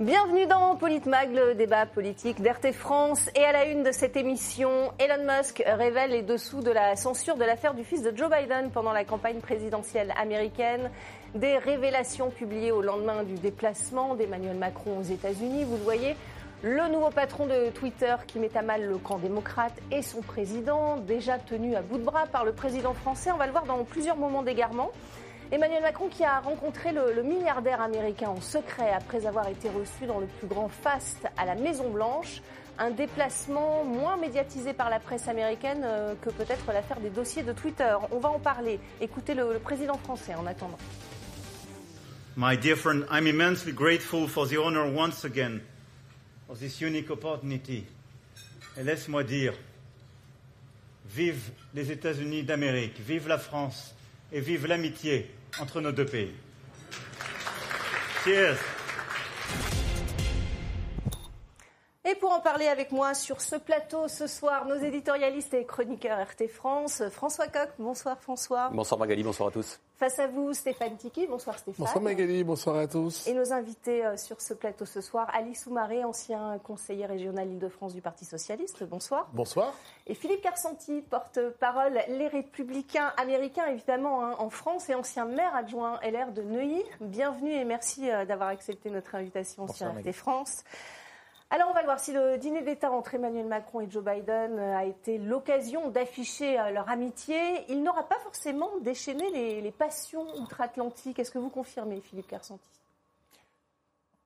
Bienvenue dans Politmag, le débat politique d'RT France. Et à la une de cette émission, Elon Musk révèle les dessous de la censure de l'affaire du fils de Joe Biden pendant la campagne présidentielle américaine. Des révélations publiées au lendemain du déplacement d'Emmanuel Macron aux États-Unis. Vous le voyez, le nouveau patron de Twitter qui met à mal le camp démocrate et son président, déjà tenu à bout de bras par le président français. On va le voir dans plusieurs moments d'égarement. Emmanuel Macron qui a rencontré le, milliardaire américain en secret après avoir été reçu dans le plus grand faste à la Maison Blanche. Un déplacement moins médiatisé par la presse américaine euh, que peut-être l'affaire des dossiers de Twitter. On va en parler. Écoutez le, le président français en attendant. My dear friend, I'm immensely grateful for the honor once again of this unique opportunity. Et laisse-moi dire, vive les États-Unis d'Amérique, vive la France et vive l'amitié entre nos deux pays. Cheers. Et pour en parler avec moi sur ce plateau ce soir, nos éditorialistes et chroniqueurs RT France, François Coq, bonsoir François. Bonsoir Magali, bonsoir à tous. Face à vous, Stéphane Tiki, bonsoir Stéphane. Bonsoir Magali, bonsoir à tous. Et nos invités euh, sur ce plateau ce soir, Alice Soumaré, ancien conseiller régional Île-de-France du Parti Socialiste, bonsoir. Bonsoir. Et Philippe Carsanti, porte-parole Les Républicains américains, évidemment, hein, en France et ancien maire adjoint LR de Neuilly. Bienvenue et merci euh, d'avoir accepté notre invitation sur RT France. Alors on va le voir si le dîner d'État entre Emmanuel Macron et Joe Biden euh, a été l'occasion d'afficher euh, leur amitié. Il n'aura pas forcément déchaîné les, passions outre-Atlantique. Est-ce que vous confirmez, Philippe Kersanti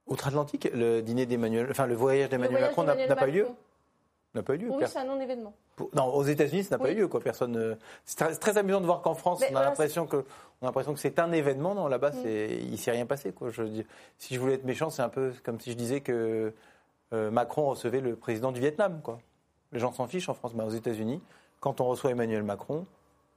Outre-Atlantique, le dîner d'Emmanuel, enfin le voyage d'Emmanuel Macron n'a pas eu lieu. N'a pas eu lieu. Oui, c'est un non-événement. Non, aux États-Unis, ça n'a pas eu lieu. Quoi. Personne. C'est très, amusant de voir qu'en France, on a l'impression que, on a l'impression que c'est un événement. Non, là-bas, mm. c'est, il s'est rien passé. Quoi. Je, si je voulais être méchant, c'est un peu comme si je disais que euh, Macron recevait le président du Vietnam. Quoi. Les gens s'en fichent en France, mais aux États-Unis, quand on reçoit Emmanuel Macron,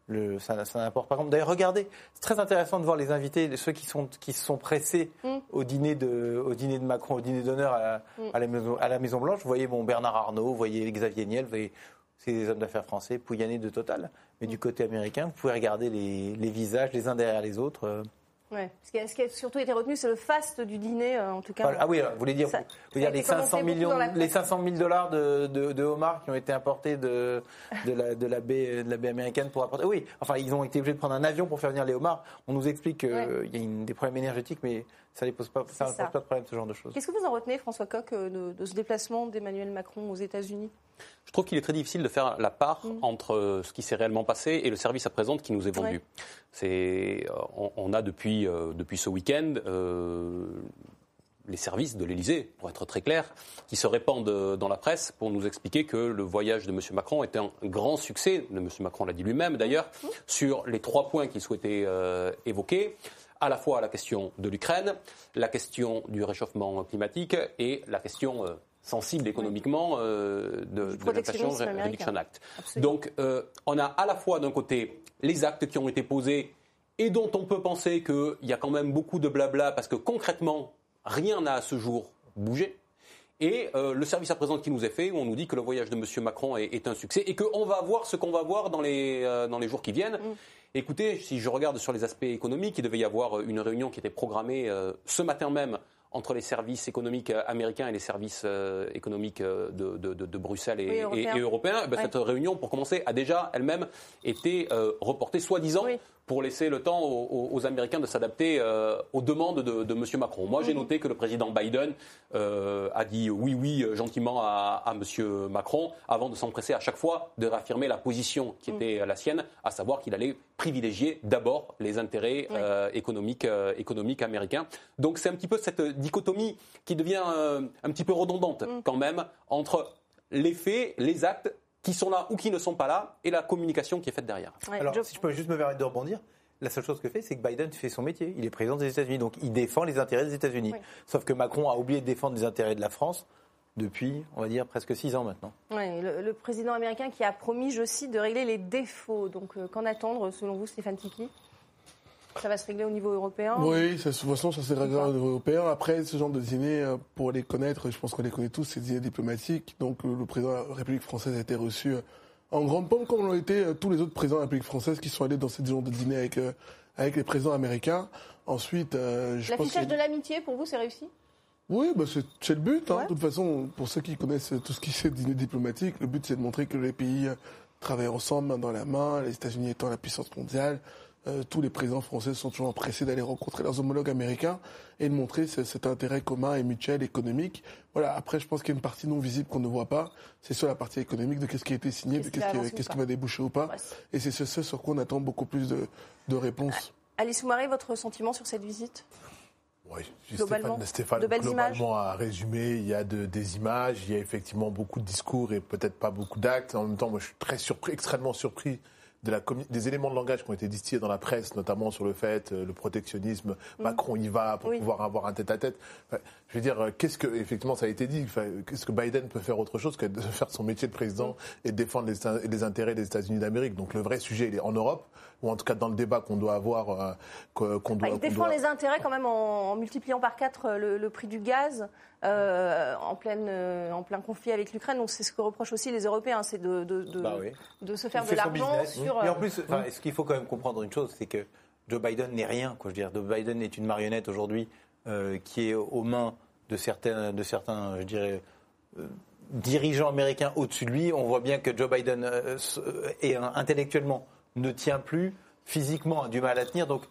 le, ça, n'importe pas. D'ailleurs, regardez, c'est très intéressant de voir les invités, ceux qui sont qui se sont pressés mm. au dîner de au dîner de Macron, au dîner d'honneur à, mm. à, la Maison, à la Maison Blanche. Vous voyez bon Bernard Arnault, vous voyez Xavier Niel, vous voyez c'est des hommes d'affaires français, pouillanés de total. Mais du côté américain, vous pouvez regarder les, les visages les uns derrière les autres. Euh, Ouais. Ce qui a, surtout été retenu, c'est le faste du dîner, euh, en tout cas. Ah, oui, vous voulez dire, vous dire les 500 millions, les 500 000 dollars de, de, homards qui ont été importés de, de, la, de, la baie, de la baie américaine pour apporter. Oui, enfin, ils ont été obligés de prendre un avion pour faire venir les homards. On nous explique qu'il y a des problèmes énergétiques, mais ça ne pose, pas, ça pose pas de problème, ce genre de choses. Qu'est-ce que vous en retenez, François Coq, euh, de ce déplacement d'Emmanuel Macron aux États-Unis? Je trouve qu'il est très difficile de faire la part mm. entre euh, ce qui s'est réellement passé et le service à présent qui nous est vendu. C'est, euh, on, a depuis, euh, depuis ce week-end les services de l'Élysée, pour être très clair, qui se répandent dans la presse pour nous expliquer que le voyage de M. Macron était un grand succès, M. Macron l'a dit lui-même d'ailleurs, mm. sur les trois points qu'il souhaitait évoquer à la fois la question de l'Ukraine, la question du réchauffement climatique et la question sensible économiquement euh, de, de l'Inflation Reduction Act. Donc euh, on a à la fois d'un côté les actes qui ont été posés et dont on peut penser qu'il y a quand même beaucoup de blabla parce que concrètement rien n'a à ce jour bougé. Et euh, le service à présent qui nous est fait, où on nous dit que le voyage de M. Macron est, est un succès et qu'on va voir ce qu'on va voir dans les, dans les jours qui viennent. Mm. Écoutez, si je regarde sur les aspects économiques, il devait y avoir une réunion qui était programmée ce matin même entre les services économiques euh, américains et les services euh, économiques euh, de, Bruxelles et, européens, eh ben, cette réunion, pour commencer, a déjà elle-même été reportée, soi-disant, pour laisser le temps aux, Américains de s'adapter euh, aux demandes de, de, M. Macron. Moi, j'ai mhm. noté que le président Biden euh, a dit oui, oui, gentiment à, à M. Macron, avant de s'empresser à chaque fois de réaffirmer la position qui mhm. était la sienne, à savoir qu'il allait privilégier d'abord les intérêts euh, économiques, euh, économiques américains. Donc c'est un petit peu cette dichotomie qui devient euh, un petit peu redondante mhm. quand même entre les faits, les actes qui sont là ou qui ne sont pas là, et la communication qui est faite derrière. Alors, si je peux juste me permettre de rebondir, la seule chose que fait, c'est que Biden fait son métier. Il est président des États-Unis, donc il défend les intérêts des États-Unis. Sauf que Macron a oublié de défendre les intérêts de la France depuis, on va dire, presque six ans maintenant. Oui, le, président américain qui a promis, je cite, de régler les défauts. Donc, euh, qu'en attendre, selon vous, Stéphane Tiki ça va se régler au niveau européen? Oui, de toute façon, ça se réglera au niveau européen. Après, ce genre de dîner, euh, pour les connaître, je pense qu'on les connaît tous, c'est des dîners diplomatiques. Donc, euh, le président de la République française a été reçu euh, en grande pompe, comme l'ont été tous les autres présidents de la République française qui sont allés dans ces genre de dîner avec, avec les présidents américains. Ensuite, je L'affichage de l'amitié, pour vous, c'est réussi? Oui, bah c'est le but. Hein. De toute façon, pour ceux qui connaissent tout ce qui est dîner diplomatique, le but c'est de montrer que les pays travaillent ensemble, main dans la main, les États-Unis étant la puissance mondiale. Euh, tous les présidents français sont toujours empressés d'aller rencontrer leurs homologues américains et de montrer cet intérêt commun et mutuel économique. Voilà. Après, je pense qu'il y a une partie non visible qu'on ne voit pas. C'est sur la partie économique de qu'est-ce qui a été signé, de qu'est-ce qui, va déboucher ou pas. Et c'est ce, sur quoi on attend beaucoup plus de, de réponses. Alice Soumaré, votre sentiment sur cette visite? Oui, globalement, Stéphane, globalement a résumé, il y a des images, il y a effectivement beaucoup de discours et peut-être pas beaucoup d'actes. En même temps, moi je suis très surpris, extrêmement surpris des éléments de langage qui ont été distillés dans la presse, notamment sur le fait, euh, le protectionnisme, mm. Macron y va pour pouvoir avoir un tête-à-tête. je veux dire, euh, qu'est-ce que, effectivement, ça a été dit, qu'est-ce que Biden peut faire autre chose que de faire son métier de président mm. et de défendre les, intérêts des États-Unis d'Amérique? Donc le vrai sujet, il est en Europe, ou en tout cas dans le débat qu'on doit avoir. Euh, qu'on doit, il défend les intérêts quand même en, multipliant par quatre le, prix du gaz. en, pleine, en plein conflit avec l'Ukraine. Donc c'est ce que reprochent aussi les Européens, c'est de, de, de, bah de, se faire de l'argent sur et en plus, ce qu'il faut quand même comprendre une chose, c'est que Joe Biden n'est rien. Quoi. Je veux dire, Joe Biden est une marionnette aujourd'hui euh, qui est aux mains de certains, de certains je dirais, euh, dirigeants américains au-dessus de lui. On voit bien que Joe Biden euh, est intellectuellement ne tient plus, physiquement a du mal à tenir. Donc,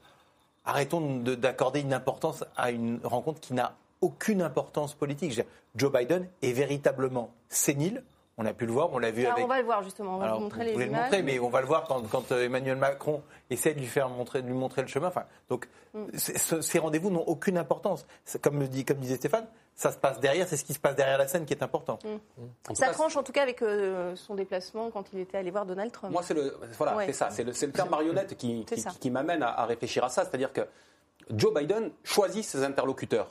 arrêtons d'accorder une importance à une rencontre qui n'a aucune importance politique. Joe Biden est véritablement sénile. On a pu le voir, on l'a vu avec. On va le voir justement, on va vous montrer les images. Le montrer, mais on va le voir quand, euh, Emmanuel Macron essaie de lui faire montrer, de lui montrer le chemin. Enfin, donc mm. ces rendez-vous n'ont aucune importance. Comme, dit, comme disait Stéphane, ça se passe derrière, c'est ce qui se passe derrière la scène qui est important. Mm. Mm. Ça tranche en tout cas avec euh, son déplacement quand il était allé voir Donald Trump. Moi, c'est le, voilà, c'est ça, c'est le, le, terme marionnette qui, qui, m'amène à, réfléchir à ça, c'est-à-dire que Joe Biden choisit ses interlocuteurs.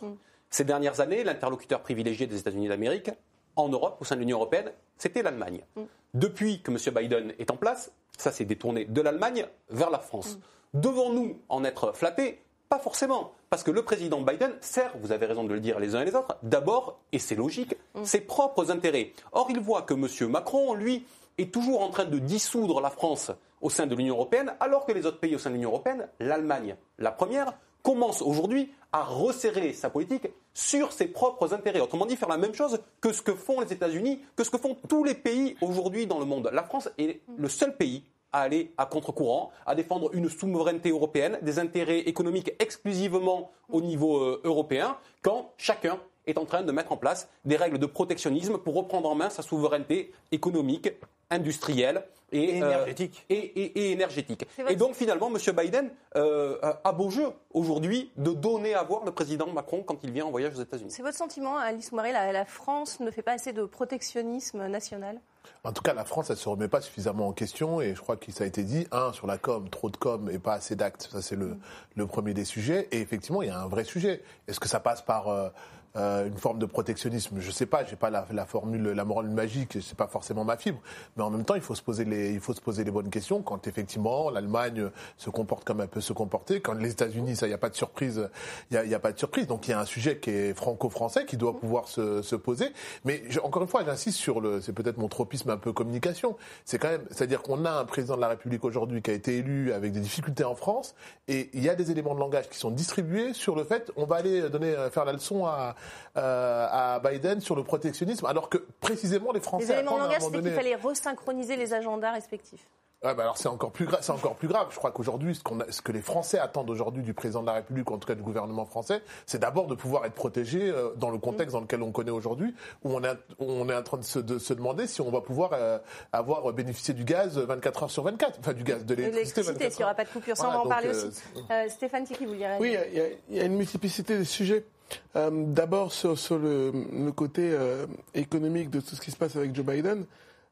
Ces dernières années, l'interlocuteur privilégié des États-Unis d'Amérique, en Europe, au sein de l'Union européenne, c'était l'Allemagne. Mm. Depuis que M. Biden est en place, ça s'est détourné de l'Allemagne vers la France. Mm. Devons-nous en être flattés? Pas forcément, parce que le président Biden sert, vous avez raison de le dire les uns et les autres, d'abord, et c'est logique, mm. ses propres intérêts. Or, il voit que M. Macron, lui, est toujours en train de dissoudre la France au sein de l'Union européenne, alors que les autres pays au sein de l'Union européenne, l'Allemagne, la première, commence aujourd'hui à resserrer sa politique sur ses propres intérêts. Autrement dit, faire la même chose que ce que font les États-Unis, que ce que font tous les pays aujourd'hui dans le monde. La France est le seul pays à aller à contre-courant, à défendre une souveraineté européenne, des intérêts économiques exclusivement au niveau euh, européen, quand chacun est en train de mettre en place des règles de protectionnisme pour reprendre en main sa souveraineté économique, industrielle et, euh, énergétique. et, énergétique. Et donc finalement, M. Biden euh, a beau jeu aujourd'hui de donner à voir le président Macron quand il vient en voyage aux États-Unis. C'est votre sentiment, Alice Moiré, la, la France ne fait pas assez de protectionnisme national? En tout cas, la France, elle ne se remet pas suffisamment en question et je crois que ça a été dit, un, sur la com, trop de com et pas assez d'actes, ça c'est le, le, premier des sujets. Et effectivement, il y a un vrai sujet. Est-ce que ça passe par euh, euh, une forme de protectionnisme. Je sais pas, j'ai pas la, la, formule, la morale magique, c'est pas forcément ma fibre. Mais en même temps, il faut se poser les, il faut se poser les bonnes questions. Quand effectivement l'Allemagne se comporte comme elle peut se comporter, quand les États-Unis, ça, il y a pas de surprise, il y a, a, pas de surprise. Donc il y a un sujet qui est franco-français qui doit pouvoir se, se poser. Mais encore une fois, j'insiste sur le, c'est peut-être mon tropisme un peu communication. C'est quand même, c'est-à-dire qu'on a un président de la République aujourd'hui qui a été élu avec des difficultés en France, et il y a des éléments de langage qui sont distribués sur le fait, on va aller donner, faire la leçon à euh, à Biden sur le protectionnisme, alors que précisément les Français. Les éléments de langage, c'était qu'il fallait resynchroniser les agendas respectifs. bah alors c'est encore plus grave. C'est encore plus grave. Je crois qu'aujourd'hui, ce, ce, que les Français attendent aujourd'hui du président de la République, ou en tout cas du gouvernement français, c'est d'abord de pouvoir être protégé euh, dans le contexte dans lequel on connaît aujourd'hui, où on est, on est en train de se, de se, demander si on va pouvoir euh, avoir bénéficié du gaz 24 heures sur 24, enfin du gaz de l'électricité. L'électricité, s'il n'y aura pas de coupure, ça on va en parler aussi. Stéphane Tiki, vous direz. Oui, il y, y, a une multiplicité des sujets. Euh, d'abord sur, le, côté euh, économique de tout ce qui se passe avec Joe Biden,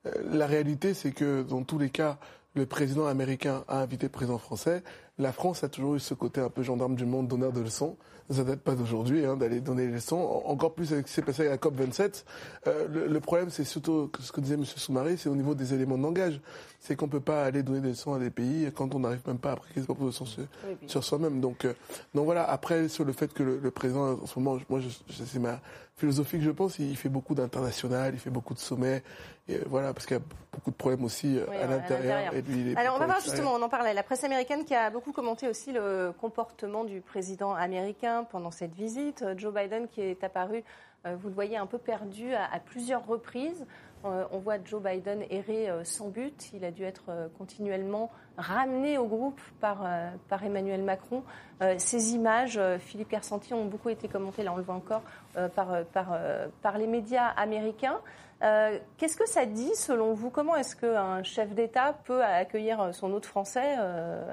euh, la réalité c'est que dans tous les cas, le président américain a invité le président français. La France a toujours eu ce côté un peu gendarme du monde, donneur de leçons ça date pas d'aujourd'hui, hein, d'aller donner les leçons. Encore plus avec ce qui s'est passé à la COP 27. Euh, le, problème, c'est surtout ce que disait M. Soumaré, c'est au niveau des éléments de langage. C'est qu'on peut pas aller donner des leçons à des pays quand on n'arrive même pas à appliquer ses propres leçons sur, sur soi-même. Donc, euh, donc voilà. Après, sur le fait que le, président, en ce moment, moi, c'est ma philosophie que je pense. Il fait beaucoup d'international, il fait beaucoup de sommets. Et voilà, parce qu'il y a beaucoup de problèmes aussi à l'intérieur. Alors on va voir justement, on en parlait, la presse américaine qui a beaucoup commenté aussi le comportement du président américain pendant cette visite. Joe Biden qui est apparu, vous le voyez, un peu perdu à plusieurs reprises. Euh, on voit Joe Biden errer euh, sans but. Il a dû être euh, continuellement ramené au groupe par, par Emmanuel Macron. ces images, Philippe Carsanti, ont beaucoup été commentées, là on le voit encore, par, par, par, les médias américains. Qu'est-ce que ça dit selon vous? Comment est-ce qu'un chef d'État peut accueillir son hôte français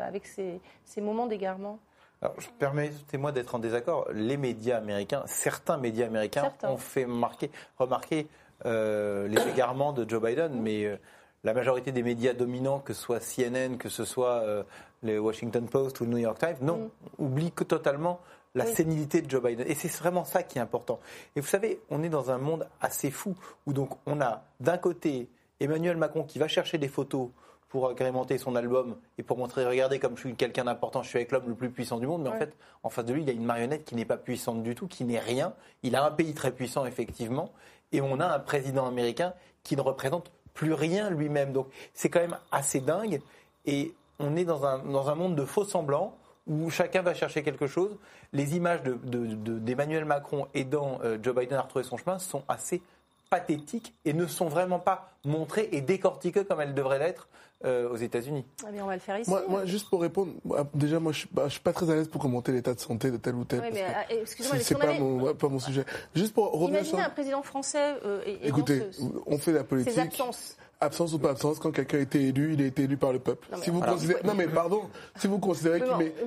avec ces, ces moments d'égarement? Alors, je permettez-moi d'être en désaccord. Les médias américains, certains médias américains ont fait remarquer euh, les égarements de Joe Biden, mais euh, la majorité des médias dominants, que ce soit CNN, que ce soit euh, les Washington Post ou le New York Times, non, mm. oublient que totalement la sénilité de Joe Biden. Et c'est vraiment ça qui est important. Et vous savez, on est dans un monde assez fou où donc on a d'un côté Emmanuel Macron qui va chercher des photos pour agrémenter son album et pour montrer, regardez comme je suis quelqu'un d'important, je suis avec l'homme le plus puissant du monde, mais en fait, en face de lui, il y a une marionnette qui n'est pas puissante du tout, qui n'est rien. Il a un pays très puissant, effectivement, et on a un président américain qui ne représente plus rien lui-même. Donc c'est quand même assez dingue, et on est dans un, dans un monde de faux semblants où chacun va chercher quelque chose. Les images d'Emmanuel de, Macron aidant euh, Joe Biden à retrouver son chemin sont assez pathétiques et ne sont vraiment pas montrées et décortiquées comme elles devraient l'être euh, aux États-Unis. Ah on va le faire ici. Moi, juste pour répondre, déjà, moi, je ne suis, pas très à l'aise pour commenter l'état de santé de tel ou tel. Oui, euh, excusez-moi, c'est pas, mon, pas mon sujet. Juste pour revenir Imaginez sur... un président français. Euh, Écoutez, on fait la politique. Ses absences absence ou pas absence, quand quelqu'un a été élu, il a été élu par le peuple. Non, mais, si vous considérez, non mais pardon, si vous considérez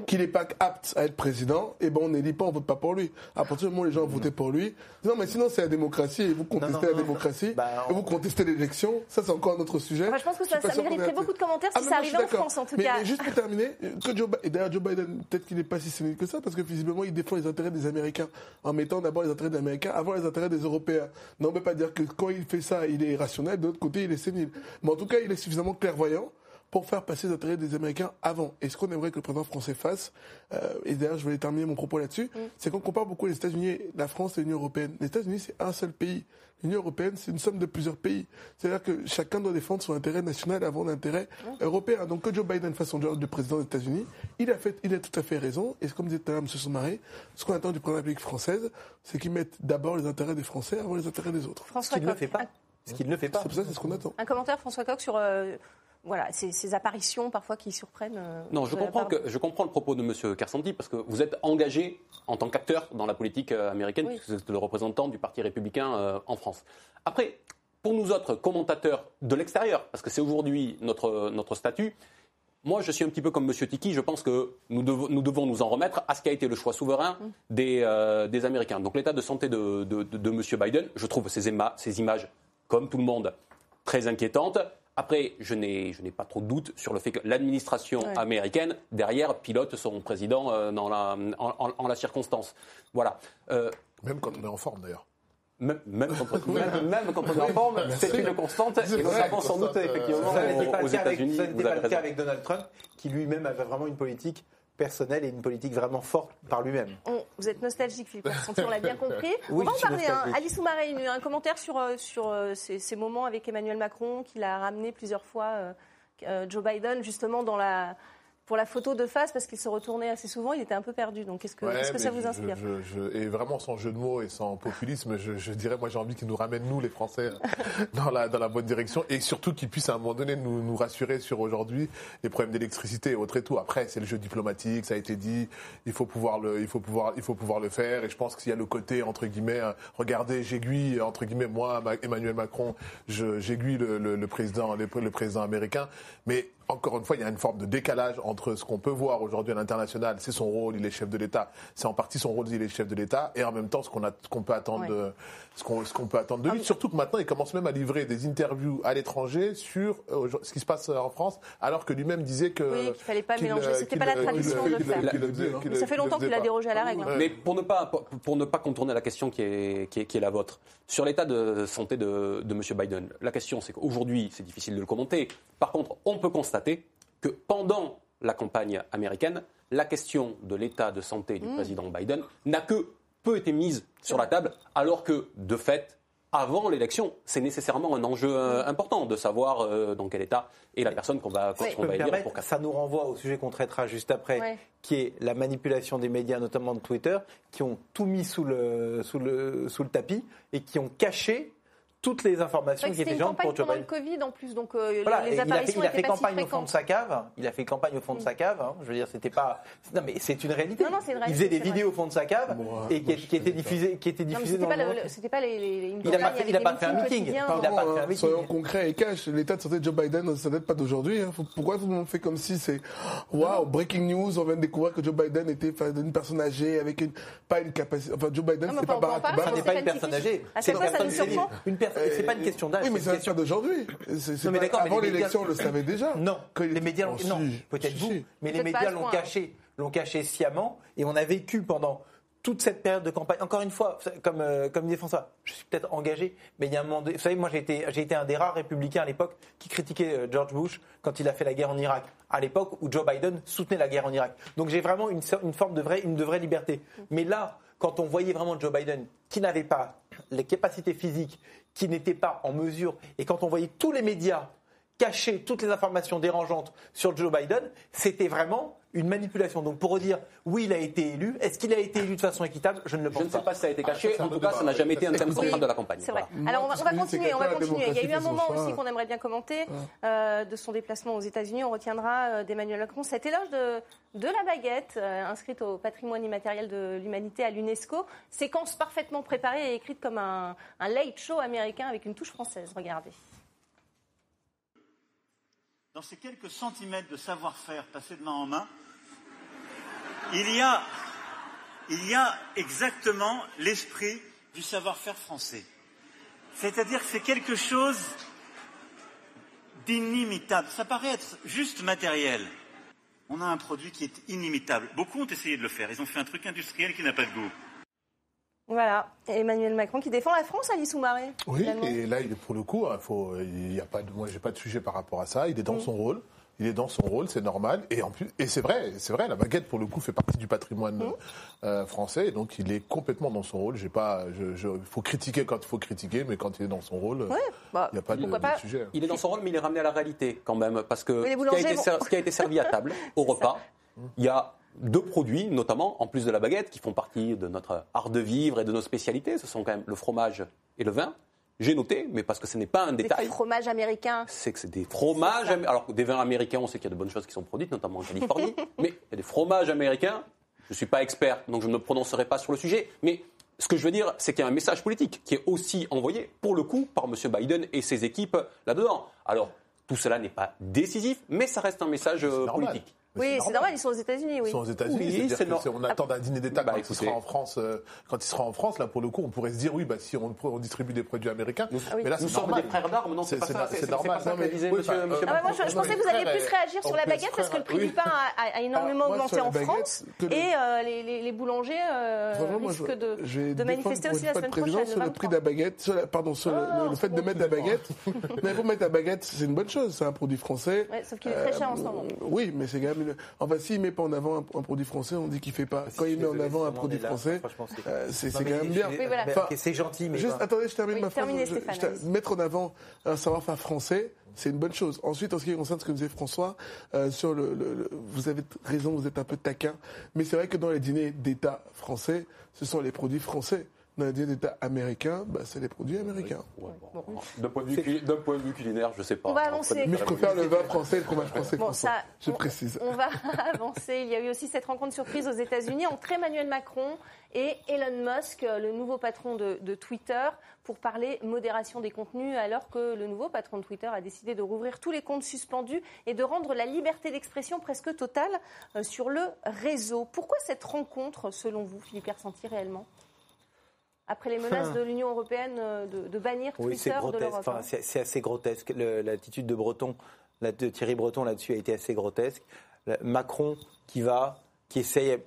qu'il n'est pas apte à être président, eh ben on n'élit pas, on vote pas pour lui. À partir du moment où les gens ont voté pour lui, non mais sinon c'est la démocratie et vous contestez la démocratie bah, et vous contestez l'élection, ça c'est encore un autre sujet. je pense que ça, ça mériterait beaucoup de commentaires si ah, ça arrivait en France en tout mais, cas. Mais juste pour terminer, que Joe, et d'ailleurs Joe Biden, peut-être qu'il n'est pas si sénile que ça parce que visiblement il défend les intérêts des Américains en mettant d'abord les intérêts des Américains avant les intérêts des Européens. Non, on ne peut pas dire que quand il fait ça, il est irrationnel, de l'autre côté il est sénile. Mais en tout cas il est suffisamment clairvoyant pour faire passer les intérêts des Américains avant. Et ce qu'on aimerait que le président français fasse, euh, et d'ailleurs je voulais terminer mon propos là-dessus, mm. c'est qu'on compare beaucoup les États-Unis, la France et l'Union européenne. Les États-Unis, c'est un seul pays. L'Union européenne, c'est une somme de plusieurs pays. C'est-à-dire que chacun doit défendre son intérêt national avant l'intérêt européen. Donc que Joe Biden fasse son job de président des États-Unis, il a fait, il a tout à fait raison. Et comme disait tout à l'heure M. Soumaré, ce qu'on attend du président de la République française, c'est qu'il mette d'abord les intérêts des Français avant les intérêts des autres. François ce qu'il ne fait pas. Ce qu'il ne fait pas. C'est ça, c'est ce qu'on attend. Un commentaire, François Coq, sur euh, voilà, ces, apparitions parfois qui surprennent. Euh, non, je comprends, que, je comprends le propos de M. Kersanti parce que vous êtes engagé en tant qu'acteur dans la politique euh, américaine, puisque vous êtes le représentant du Parti républicain euh, en France. Après, pour nous autres commentateurs de l'extérieur, parce que c'est aujourd'hui notre, notre statut, moi, je suis un petit peu comme M. Tiki. Je pense que nous, nous, devons nous en remettre à ce qui a été le choix souverain mm. des, des Américains. Donc, l'état de santé de, de, de, M. Biden, je trouve ces, ces images, comme tout le monde, très inquiétantes. Après, je n'ai, pas trop de doute sur le fait que l'administration américaine, derrière, pilote son président euh, dans la, en, la circonstance. Voilà. Euh, même quand on est en forme, d'ailleurs. Même, quand, on est en forme, c'est une constante et nous savons sans doute effectivement aux, États-Unis. Ça n'était pas le cas avec Donald Trump, qui lui-même avait vraiment une politique personnel et une politique vraiment forte par lui-même. vous êtes nostalgique, Philippe on l'a bien compris. on va en parler. Hein. Alice Soumaré, un commentaire sur, euh, sur euh, ces, moments avec Emmanuel Macron, qu'il a ramené plusieurs fois euh, Joe Biden, justement dans la pour la photo de face parce qu'il se retournait assez souvent, il était un peu perdu. Donc est-ce que, est que ça vous inspire Et vraiment sans jeu de mots et sans populisme, je, dirais moi j'ai envie qu'il nous ramène nous les Français dans la dans la bonne direction et surtout qu'il puisse à un moment donné nous, nous rassurer sur aujourd'hui les problèmes d'électricité et autres et tout. Après c'est le jeu diplomatique, ça a été dit, il faut pouvoir le il faut pouvoir il faut pouvoir le faire et je pense qu'il y a le côté entre guillemets euh, regardez j'aiguille entre guillemets moi Emmanuel Macron j'aiguille le, le, président le président américain mais encore une fois, il y a une forme de décalage entre ce qu'on peut voir aujourd'hui à l'international, c'est son rôle, il est chef de l'État, c'est en partie son rôle, il est chef de l'État, et en même temps ce qu'on peut attendre de ce qu'on peut attendre de lui. Ah, Surtout que maintenant, il commence même à livrer des interviews à l'étranger sur euh, ce qui se passe en France, alors que lui-même disait que oui, qu'il fallait pas mélanger, c'était pas la tradition de faire. Ça fait longtemps qu'il a dérogé à la règle. Mais pour ne pas pour ne pas contourner la question qui est qui est, qui est la vôtre sur l'état de santé de, de M. Biden, la question c'est qu'aujourd'hui c'est difficile de le commenter. Par contre, on peut constater que pendant la campagne américaine, la question de l'état de santé du mm. président Biden n'a que peu été mise sur la table, alors que, de fait, avant l'élection. C'est nécessairement un enjeu euh, important de savoir euh, dans quel état est la personne qu'on va, qu'on peux va élire permettre, pour ça nous renvoie au sujet qu'on traitera juste après, Ouais. qui est la manipulation des médias, notamment de Twitter, qui ont tout mis sous le, sous le, sous le tapis et qui ont caché toutes les informations qui étaient une gênantes pour Joe le Biden. Covid en plus, donc euh, Voilà, les et il a fait, apparitions il a fait si campagne au fond de sa cave. Il a fait campagne au fond de sa cave. hein. Je veux dire, c'était pas. Non, mais c'est une réalité. Non, non, c'est une il réalité, faisait des vidéos au fond de sa cave Bon, et qui, étaient diffusées, qui étaient diffusées c'était dans pas, le les, Il a pas il a pas fait un meeting. quotidiens. Il a pas fait un Euh, meeting. Soyons concrets et cash. L'état de santé de Joe Biden, ça date pas d'aujourd'hui. hein. Pourquoi tout le monde fait comme si c'est waouh, breaking news, on vient de découvrir que Joe Biden était une personne âgée avec une, pas une capacité. Enfin, Joe Biden, c'est pas Barack Obama. Ça n'est c'est pas une personne âgée. À C'est chaque fois, ça personne nous sénile. surprend. Une personne. C'est pas une question d'âge. Oui, mais c'est une un question d'aujourd'hui. Avant l'élection, on le savait déjà. Non, les médias l'ont Oh, non, si, peut-être vous, mais les médias l'ont caché, l'ont caché sciemment, et on a vécu pendant toute cette période de campagne. Encore une fois, comme euh, comme disait François, je suis peut-être engagé, mais il y a un moment, vous savez, moi j'ai été j'ai été un des rares républicains à l'époque qui critiquait euh, George Bush quand il a fait la guerre en Irak, à l'époque où Joe Biden soutenait la guerre en Irak. Donc j'ai vraiment une, une forme de vraie une de vraie liberté. Mais là, quand on voyait vraiment Joe Biden qui n'avait pas les capacités physiques, qui n'était pas en mesure, et quand on voyait tous les médias cacher toutes les informations dérangeantes sur Joe Biden, c'était vraiment une manipulation. Donc pour dire oui, il a été élu, est-ce qu'il a été élu de façon équitable? Je ne le Je pense ne sais pas. pas si ça a été Ah, caché. en tout cas, ça n'a jamais été un thème central de la campagne. C'est vrai. Voilà. Alors on va, on je continuer, on va continuer. Il y a eu un moment aussi qu'on aimerait bien commenter euh, de son déplacement aux États-Unis. On retiendra euh, d'Emmanuel Macron cet éloge de, de la baguette euh, inscrite au patrimoine immatériel de l'humanité à l'UNESCO. Séquence parfaitement préparée et écrite comme un, un late show américain avec une touche française. Regardez. Dans ces quelques centimètres de savoir-faire passés de main en main, il y a, exactement l'esprit du savoir-faire français. C'est-à-dire que c'est quelque chose d'inimitable. Ça paraît être juste matériel. On a un produit qui est inimitable. Beaucoup ont essayé de le faire. Ils ont fait un truc industriel qui n'a pas de goût. Voilà, Emmanuel Macron qui défend la France, Alice Soumaré. Oui, finalement. et là, il est pour le coup, hein, faut, il y a pas de, moi, j'ai pas de sujet par rapport à ça. Il est dans son rôle. Il est dans son rôle, c'est normal. Et en plus, et c'est vrai, c'est vrai, la baguette pour le coup fait partie du patrimoine euh, français. Donc, il est complètement dans son rôle. J'ai pas, je, je- il faut critiquer quand il faut critiquer, mais quand il est dans son rôle, Ouais, bah, il n'y a pas de, sujet. Il est dans son rôle, mais il est ramené à la réalité quand même, parce que Oui, les ce, qui a boulangers été vont- ser- ce qui a été servi à table au repas, il y a deux produits, notamment en plus de la baguette, qui font partie de notre art de vivre et de nos spécialités. Ce sont quand même le fromage et le vin. J'ai noté, mais parce que ce n'est pas un Des détail. fromages américains. c'est que c'est des fromages. Alors, des vins américains, on sait qu'il y a de bonnes choses qui sont produites, notamment en Californie. mais il y a des fromages américains. Je ne suis pas expert, donc je ne me prononcerai pas sur le sujet. Mais ce que je veux dire, c'est qu'il y a un message politique qui est aussi envoyé, pour le coup, par M. Biden et ses équipes là-dedans. Alors, tout cela n'est pas décisif, mais ça reste un message euh, normal. politique. Oui, c'est normal, ils sont aux États-unis, oui. Ils sont aux États-Unis, Oui, on attend d'un dîner d'État Bah, quand il sera en France. euh, quand il sera en France, là, pour le coup, on pourrait se dire oui, bah si on, on distribue des produits américains, Nous, mais là, nous sommes normal. des frères d'armes, non C'est pas C'est- ça, normal. pas ça Non, que mais- disait oui, monsieur, monsieur euh, Ah bah moi, je, pensais que vous alliez plus réagir sur la baguette parce que le prix oui. du pain a, énormément Alors, moi, augmenté en France et euh, les, boulangers risquent je, de, manifester pour aussi la semaine président prochaine. sur le le prix 23. de la baguette, pardon, sur le- Oh, le, fait de mettre la baguette. mais faut mettre la baguette, c'est une bonne chose, c'est un produit français. Sauf qu'il est très cher en ce moment. Oui, mais c'est quand même une. Enfin, s'il met pas en avant un, un produit français, on dit qu'il fait pas. Quand il met en avant un produit français, euh, c'est quand même bien. Oui, voilà. Ok, C'est gentil, mais Juste, attendez, je termine Oui, ma phrase. Je- je mettre en avant un savoir-faire français, c'est une bonne chose. Ensuite, en ce qui concerne ce que disait François, euh, sur le, le- le- vous avez raison, vous êtes un peu taquin, mais c'est vrai que dans les dîners d'État français, ce sont les produits français. Dans les dîners d'État américains, bah, c'est les produits américains. Ouais, bon. D'un point, de vue culi- d'un point de vue culinaire, je sais pas. On va avancer. Mais je préfère le vin français et le fromage français. Bon, ça, je on- précise. On va avancer. Il y a eu aussi cette rencontre surprise aux États-Unis entre Emmanuel Macron et Elon Musk, le nouveau patron de, de Twitter, pour parler modération des contenus, alors que le nouveau patron de Twitter a décidé de rouvrir tous les comptes suspendus et de rendre la liberté d'expression presque totale euh, sur le réseau. Pourquoi cette rencontre, selon vous, Philippe Hersenti, réellement? Après les menaces de l'Union européenne euh, de, de bannir Oui, c'est Twitter de l'Europe. Enfin, hein. c'est assez grotesque. L'attitude de Breton, la- de Thierry Breton là-dessus a été assez grotesque. Macron qui va, qui essaye.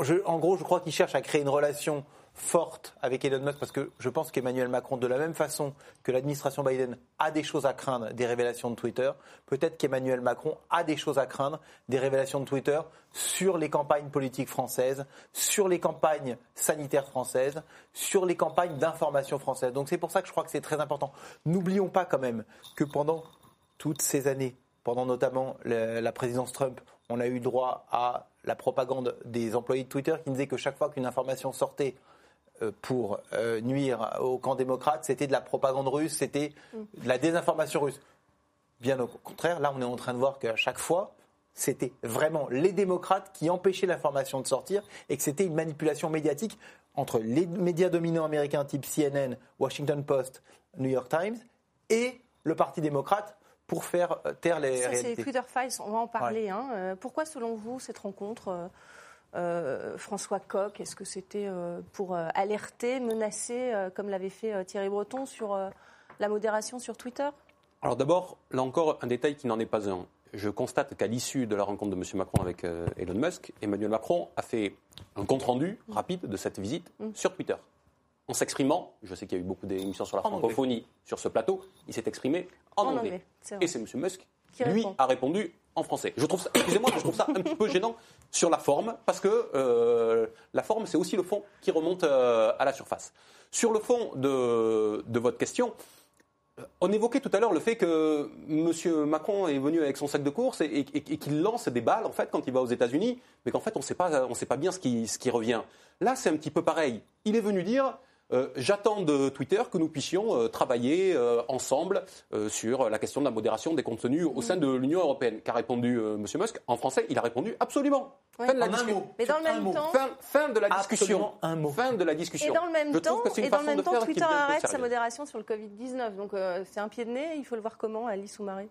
je- en gros, je crois qu'il cherche à créer une relation forte avec Elon Musk parce que je pense qu'Emmanuel Macron, de la même façon que l'administration Biden a des choses à craindre des révélations de Twitter, peut-être qu'Emmanuel Macron a des choses à craindre des révélations de Twitter sur les campagnes politiques françaises, sur les campagnes sanitaires françaises, sur les campagnes d'information françaises. Donc c'est pour ça que je crois que c'est très important. N'oublions pas quand même que pendant toutes ces années, pendant notamment la présidence Trump, on a eu droit à la propagande des employés de Twitter qui disaient que chaque fois qu'une information sortait pour euh, nuire au camp démocrate, c'était de la propagande russe, c'était de la désinformation russe. Bien au contraire, là, on est en train de voir qu'à chaque fois, c'était vraiment les démocrates qui empêchaient l'information de sortir et que c'était une manipulation médiatique entre les médias dominants américains type CNN, Washington Post, New York Times et le Parti démocrate pour faire euh, taire les Ça, réalités. c'est Twitter Files, on va en parler. Hein. Euh, pourquoi, selon vous, cette rencontre euh, François Coq, est-ce que c'était euh, pour euh, alerter, menacer, euh, comme l'avait fait euh, Thierry Breton, sur euh, la modération sur Twitter? Alors d'abord, là encore, un détail qui n'en est pas un. Je constate qu'à l'issue de la rencontre de M. Macron avec euh, Elon Musk, Emmanuel Macron a fait un compte-rendu rapide de cette visite sur Twitter. En s'exprimant, je sais qu'il y a eu beaucoup d'émissions sur la En anglais. francophonie sur ce plateau, il s'est exprimé en, En anglais. Et c'est M. Musk Qui lui répond. a répondu en français. Je trouve ça, excusez-moi, je trouve ça un petit peu gênant sur la forme, parce que euh, la forme, c'est aussi le fond qui remonte euh, à la surface. Sur le fond de, votre question, on évoquait tout à l'heure le fait que M. Macron est venu avec son sac de course et, qu'il lance des balles en fait quand il va aux États-Unis, mais qu'en fait on ne sait pas, bien ce qui revient. Là, c'est un petit peu pareil. Il est venu dire. Euh, J'attends de Twitter que nous puissions euh, travailler euh, ensemble euh, sur la question de la modération des contenus au sein de l'Union européenne. Qu'a répondu euh, M. Musk? En français, il a répondu absolument. Ouais. Fin de la discussion. Mais dans le même mot. temps- Fin, fin de la discussion. Un mot. Fin de la discussion. Et dans le même Je temps, trouve que c'est une et dans le façon même de temps faire qui Twitter arrête sa modération sur le Covid-19. Donc euh, c'est un pied de nez, il faut le voir comment, Alice Soumaré?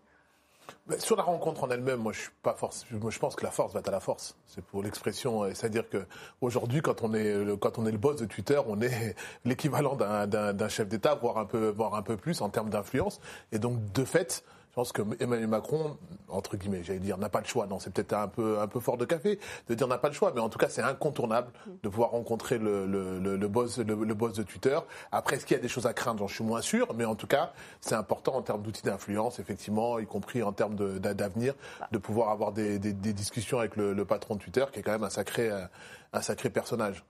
Sur la rencontre en elle-même, moi je suis pas force. Moi je pense que la force va à la force. C'est pour l'expression, euh, c'est-à-dire que aujourd'hui, quand on est le, quand on est le boss de Twitter, on est l'équivalent d'un chef d'État, voire un peu voire un peu plus en termes d'influence. Et donc de fait, je pense que Emmanuel Macron, entre guillemets, j'allais dire, n'a pas le choix. Non, c'est peut-être un peu un peu fort de café de dire n'a pas le choix, mais en tout cas c'est incontournable de pouvoir rencontrer le, le, le, le boss le, le boss de Twitter. Après, est-ce qu'il y a des choses à craindre? J'en suis moins sûr, mais en tout cas, c'est important en termes d'outils d'influence, effectivement, y compris en termes d'avenir, de pouvoir avoir des, des, des discussions avec le, le patron de Twitter, qui est quand même un sacré euh, un sacré personnage.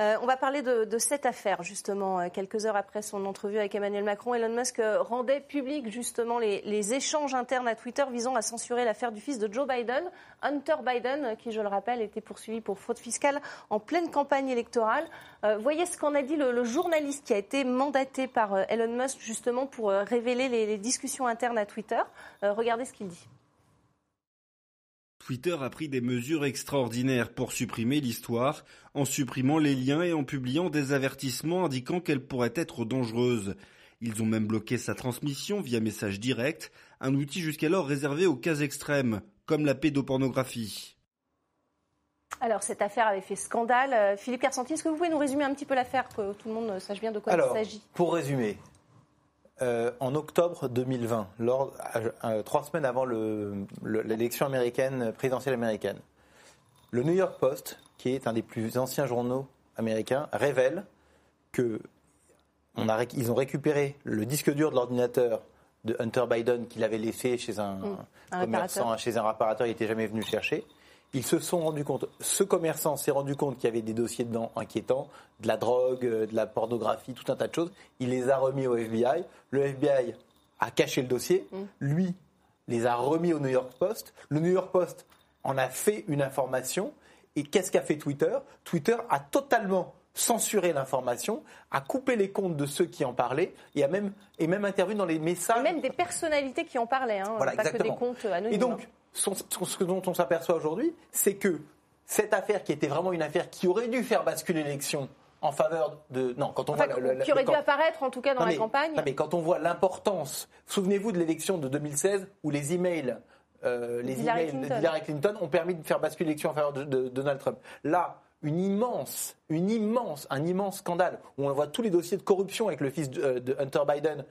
Euh, on va parler de, cette affaire, justement, euh, quelques heures après son entrevue avec Emmanuel Macron. Elon Musk euh, rendait public, justement, les, échanges internes à Twitter visant à censurer l'affaire du fils de Joe Biden, Hunter Biden, qui, je le rappelle, était poursuivi pour fraude fiscale en pleine campagne électorale. Voyez ce qu'en a dit le, journaliste qui a été mandaté par Elon Musk, justement, pour révéler les, discussions internes à Twitter. Regardez ce qu'il dit. Twitter a pris des mesures extraordinaires pour supprimer l'histoire, en supprimant les liens et en publiant des avertissements indiquant qu'elle pourrait être dangereuse. Ils ont même bloqué sa transmission via message direct, un outil jusqu'alors réservé aux cas extrêmes, comme la pédopornographie. Alors, cette affaire avait fait scandale. Euh, Philippe Carsanti, est-ce que vous pouvez nous résumer un petit peu l'affaire, que tout le monde sache bien de quoi Alors, il s'agit? pour résumer, euh, en octobre 2020, lors, euh, euh, trois semaines avant le- le- l'élection américaine, présidentielle américaine, le New York Post, qui est un des plus anciens journaux américains, révèle que on a réc- ils ont récupéré le disque dur de l'ordinateur de Hunter Biden qu'il avait laissé chez un, un commerçant, réparateur. chez un réparateur, il n'était jamais venu le chercher. Ils se sont rendus compte, ce commerçant s'est rendu compte qu'il y avait des dossiers dedans inquiétants, de la drogue, euh, de la pornographie, tout un tas de choses. Il les a remis au FBI. Le FBI a caché le dossier. Lui les a remis au New York Post. Le New York Post en a fait une information. Et qu'est-ce qu'a fait Twitter? Twitter a totalement censuré l'information, a coupé les comptes de ceux qui en parlaient et a même, et même intervenu dans les messages. Et même des personnalités qui en parlaient, hein, Voilà, pas exactement. que des comptes anonymes. Et donc, son- ce dont on s'aperçoit aujourd'hui, c'est que cette affaire qui était vraiment une affaire qui aurait dû faire basculer l'élection en faveur de... Non, quand on Enfin, voit... le- le- qui aurait le- dû apparaître en tout cas dans non, la mais- campagne. non, mais quand on voit l'importance, souvenez-vous de l'élection de 2016 où les emails, euh, les Hillary emails Clinton. d'Hillary Clinton ont permis de faire basculer l'élection en faveur de, de Donald Trump. Là, une immense, une immense, un immense scandale où on voit tous les dossiers de corruption avec le fils de, euh, de Hunter Biden.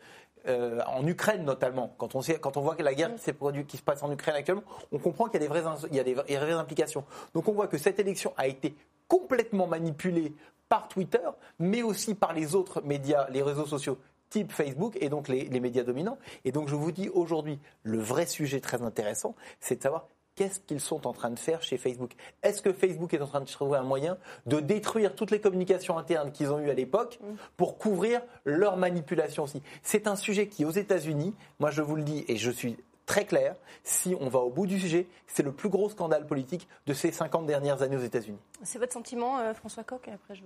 euh, en Ukraine notamment, quand on, sait, quand on voit que la guerre qui, qui se passe en Ukraine actuellement, on comprend qu'il y a des vraies, ins- il y a des vraies- il y a des vraies implications. Donc on voit que cette élection a été complètement manipulée par Twitter, mais aussi par les autres médias, les réseaux sociaux type Facebook et donc les, les médias dominants. Et donc je vous dis aujourd'hui, le vrai sujet très intéressant, c'est de savoir qu'est-ce qu'ils sont en train de faire chez Facebook? Est-ce que Facebook est en train de trouver un moyen de détruire toutes les communications internes qu'ils ont eues à l'époque pour couvrir leur manipulation aussi? C'est un sujet qui, aux États-Unis, moi je vous le dis et je suis très clair, si on va au bout du sujet, c'est le plus gros scandale politique de ces 50 dernières années aux États-Unis. C'est votre sentiment, euh, François Coq? Après, je,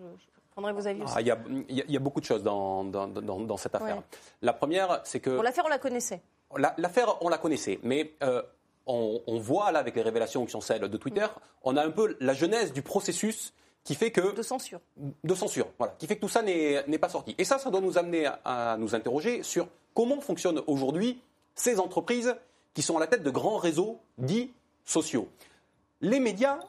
prendrai vos avis. Ah, il y, a beaucoup de choses dans, dans, cette affaire. La première, c'est que. l'affaire, on la connaissait. L'affaire, on la connaissait, mais euh, on, voit là avec les révélations qui sont celles de Twitter, on a un peu la genèse du processus qui fait que de censure, de censure, voilà, qui fait que tout ça n'est pas sorti. Et ça, ça doit nous amener à nous interroger sur comment fonctionnent aujourd'hui ces entreprises qui sont à la tête de grands réseaux dits sociaux. Les médias,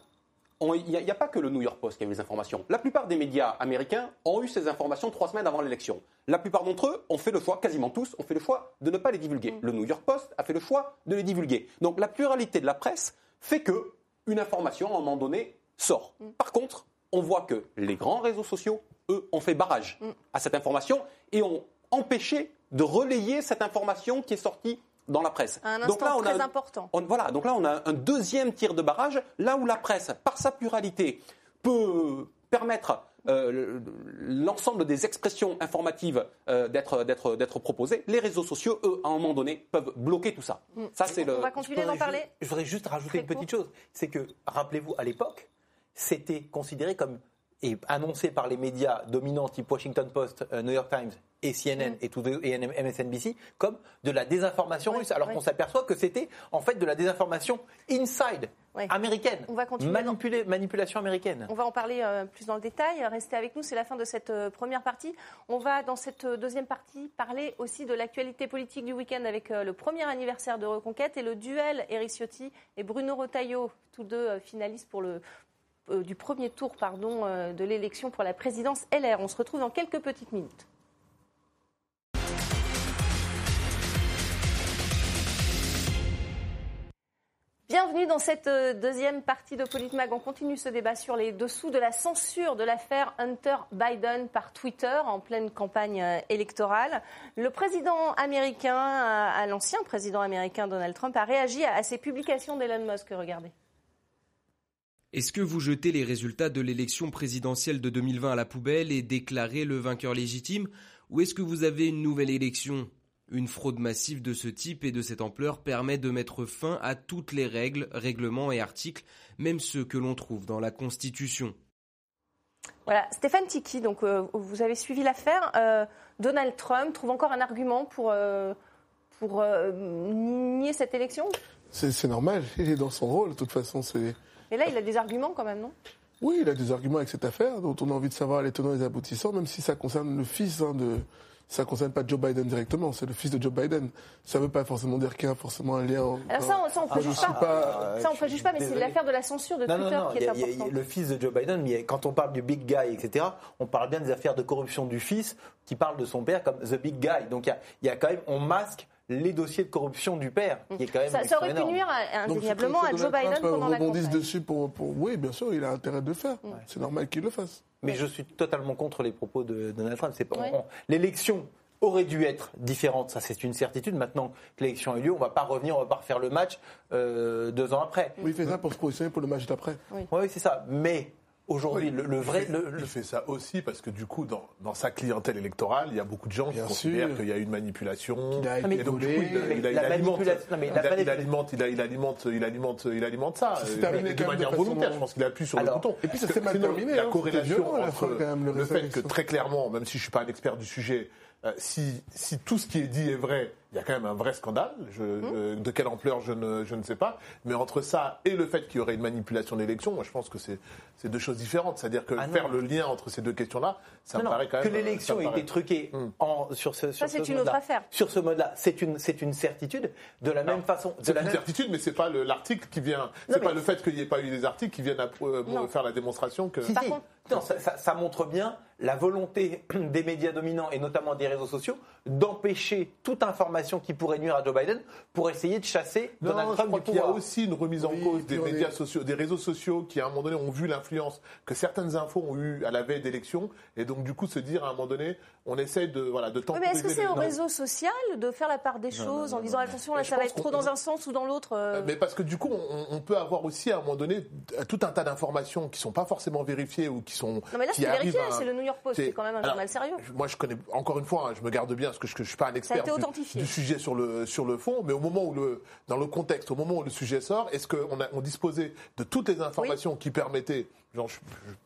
il n'y a, pas que le New York Post qui a eu les informations. La plupart des médias américains ont eu ces informations trois semaines avant l'élection. La plupart d'entre eux ont fait le choix, quasiment tous, ont fait le choix de ne pas les divulguer. Mm. Le New York Post a fait le choix de les divulguer. Donc la pluralité de la presse fait que une information, à un moment donné, sort. Mm. Par contre, on voit que les grands réseaux sociaux, eux, ont fait barrage mm. à cette information et ont empêché de relayer cette information qui est sortie dans la presse. Un donc là, on très a, important. voilà, donc là, on a un deuxième tir de barrage, là où la presse, par sa pluralité, peut permettre euh, l'ensemble des expressions informatives euh, d'être proposées, les réseaux sociaux, eux, à un moment donné, peuvent bloquer tout ça. Mm. Ça, c'est le. On va continuer d'en parler. Je voudrais juste rajouter une petite chose, c'est que rappelez-vous, à l'époque, c'était considéré comme et annoncé par les médias dominants type Washington Post, euh, New York Times et CNN mm. et, tout, et MSNBC comme de la désinformation russe, alors qu'on s'aperçoit que c'était en fait de la désinformation inside américaine, On va manipulation américaine. On va en parler euh, plus dans le détail. Restez avec nous, c'est la fin de cette euh, première partie. On va dans cette deuxième partie parler aussi de l'actualité politique du week-end avec le premier anniversaire de Reconquête et le duel Eric Ciotti et Bruno Retailleau, tous deux finalistes pour le euh, du premier tour pardon, euh, de l'élection pour la présidence LR. On se retrouve dans quelques petites minutes. Bienvenue dans cette euh, deuxième partie de Politmag. On continue ce débat sur les dessous de la censure de l'affaire Hunter Biden par Twitter en pleine campagne électorale. Le président américain, l'ancien président américain Donald Trump, a réagi à ces publications d'Elon Musk. Regardez. Est-ce que vous jetez les résultats de l'élection présidentielle de 2020 à la poubelle et déclarez le vainqueur légitime Ou est-ce que vous avez une nouvelle élection? Une fraude massive de ce type et de cette ampleur permet de mettre fin à toutes les règles, règlements et articles, même ceux que l'on trouve dans la Constitution. Voilà, Stéphane Tiki, donc euh, vous avez suivi l'affaire. Euh, Donald Trump trouve encore un argument pour, euh, pour nier cette élection? C'est normal, il est dans son rôle, de toute façon. c'est mais là, il a des arguments quand même, non? Oui, il a des arguments avec cette affaire, dont on a envie de savoir les tenants et les aboutissants, même si ça concerne le fils hein, de. Ça concerne pas Joe Biden directement, c'est le fils de Joe Biden. Ça ne veut pas forcément dire qu'il y a forcément un lien. Alors ça, on, ça on préjuge pas. Ça on préjuge pas, mais c'est l'affaire de la censure de Twitter qui est importante. Le fils de Joe Biden, mais quand on parle du big guy, etc., on parle bien des affaires de corruption du fils, qui parle de son père comme the big guy. Donc il y, y a, quand même, on masque les dossiers de corruption du père, qui est quand même Ça, ça aurait pu nuire indéniablement à Joe Biden pendant la campagne. dessus pour, Oui, bien sûr, il a intérêt de le faire. C'est normal qu'il le fasse. Mais je suis totalement contre les propos de Donald Trump. C'est pas l'élection aurait dû être différente, ça c'est une certitude. Maintenant que l'élection a eu lieu, on ne va pas revenir, on va pas refaire le match euh, deux ans après. Oui, il fait ça pour se positionner pour le match d'après. Oui, oui c'est ça. Mais Aujourd'hui, le, vrai. Il fait, ça aussi parce que du coup, dans, dans, sa clientèle électorale, il y a beaucoup de gens qui considèrent qu'il y a eu une manipulation. Il a et donc, du coup, il, il, alimente, il, alimente, il alimente, il alimente, il alimente ça euh, de manière volontaire. Je pense qu'il appuie sur le bouton. Et puis ça s'est mal terminé. La hein, corrélation entre le fait que très clairement, même si je suis pas un expert du sujet, euh, si, si tout ce qui est dit est vrai, il y a quand même un vrai scandale. Je, mmh. euh, de quelle ampleur, je ne, je ne sais pas. Mais entre ça et le fait qu'il y aurait une manipulation d'élection, moi, je pense que c'est deux choses différentes. C'est-à-dire que ah faire le lien entre ces deux questions-là, ça me paraît quand même. Que l'élection ait été truquée mmh. en, sur ce, sur ça, c'est une autre affaire. Sur ce mode-là, c'est une, certitude. De la même façon. C'est une certitude, mais c'est pas l'article qui vient. C'est pas le fait qu'il n'y ait pas eu des articles qui viennent à, euh, faire la démonstration que. non, ça, ça, montre bien la volonté des médias dominants et notamment des réseaux sociaux d'empêcher toute information qui pourrait nuire à Joe Biden pour essayer de chasser Non, Donald je Trump crois du qu'il y a pouvoir. aussi une remise en Oui, cause des est- médias sociaux, des réseaux sociaux qui, à un moment donné, ont vu l'influence que certaines infos ont eu à la veille d'élections. Et donc, du coup, se dire, à un moment donné, on essaie de, voilà, de temporiser. mais est-ce que c'est au réseau social de faire la part des choses en disant attention là ça va être trop dans un sens ou dans l'autre euh, Mais parce que du coup, on, on peut avoir aussi à un moment donné tout un tas d'informations qui sont pas forcément vérifiées ou qui sont. Non mais là qui c'est vérifié, arrivent à- c'est le New C'est- quand même un alors, journal sérieux. Moi, je connais encore une fois, hein, je me garde bien parce que je, je suis pas un expert du, sujet sur le sur le fond, mais au moment où le dans le contexte, au moment où le sujet sort, est-ce qu'on a on disposait de toutes les informations qui permettaient,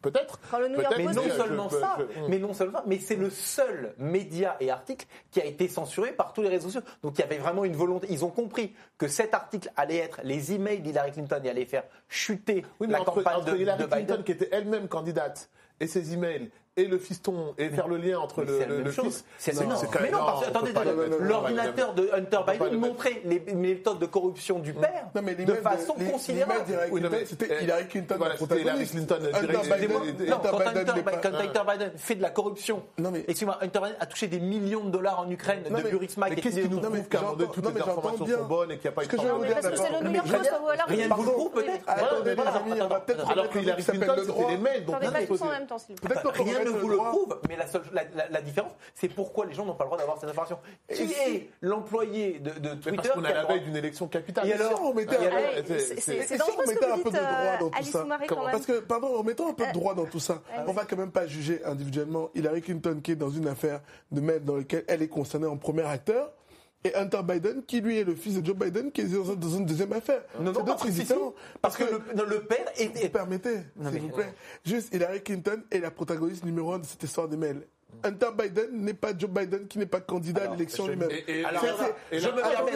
peut-être, Quand le New York peut-être, Mais non seulement je- ça, je- mais non seulement, mais c'est le seul média et article qui a été censuré par tous les réseaux sociaux. Donc il y avait vraiment une volonté. Ils ont compris que cet article allait être les emails d'Hillary Clinton et allait faire chuter Oui, mais la entre, campagne entre de, Hillary de Biden. Clinton, qui était elle-même candidate, et ses emails, et le fiston, et faire le lien entre le, c'est la le- même le chose. fils. C'est non, mais même- non, non, parce attendez, l'ordinateur de Hunter Biden montrait les méthodes de corruption du père Non, mais de façon considérable. Oui, c'était Hillary Clinton voilà, le c'était Hillary protagoniste. Clinton, Quand Biden Hunter, Biden fait de la corruption, excusez-moi, Hunter Biden a touché des millions de dollars en Ukraine de Burisma qu'est-ce qui nous prouve qu'à toutes les informations sont bonnes et qu'il n'y a pas eu de parce que c'est le York rien- ne vous le prouve peut-être. Attendez, Voilà, les voilà, amis, on va attends, peut-être attends, Alors que Hillary Clinton, c'était les mails. Donc, Rien ne vous le prouve, mais la, différence, c'est pourquoi les gens n'ont pas le droit d'avoir cette information. Qui est l'employé de, Twitter parce qu'on est à la veille d'une élection capitale. Et alors Si on mettait Et un- peu de droit dans tout ça. Parce que, pardon, en mettant un peu de droit dans tout ça, on va quand même pas juger individuellement Hillary Clinton qui est dans une affaire de mail dans laquelle elle est concernée en premier acteur. Et Hunter Biden, qui lui est le fils de Joe Biden, qui est dans une, dans une deuxième affaire. Non, non, précisément. différents. Parce que le, père est, Vous permettez, s'il vous plaît. Juste, Hillary Clinton est la protagoniste numéro un de cette histoire des mails. Hunter Biden n'est pas Joe Biden qui n'est pas candidat à l'élection lui-même. Alors, alors, je me Attendez.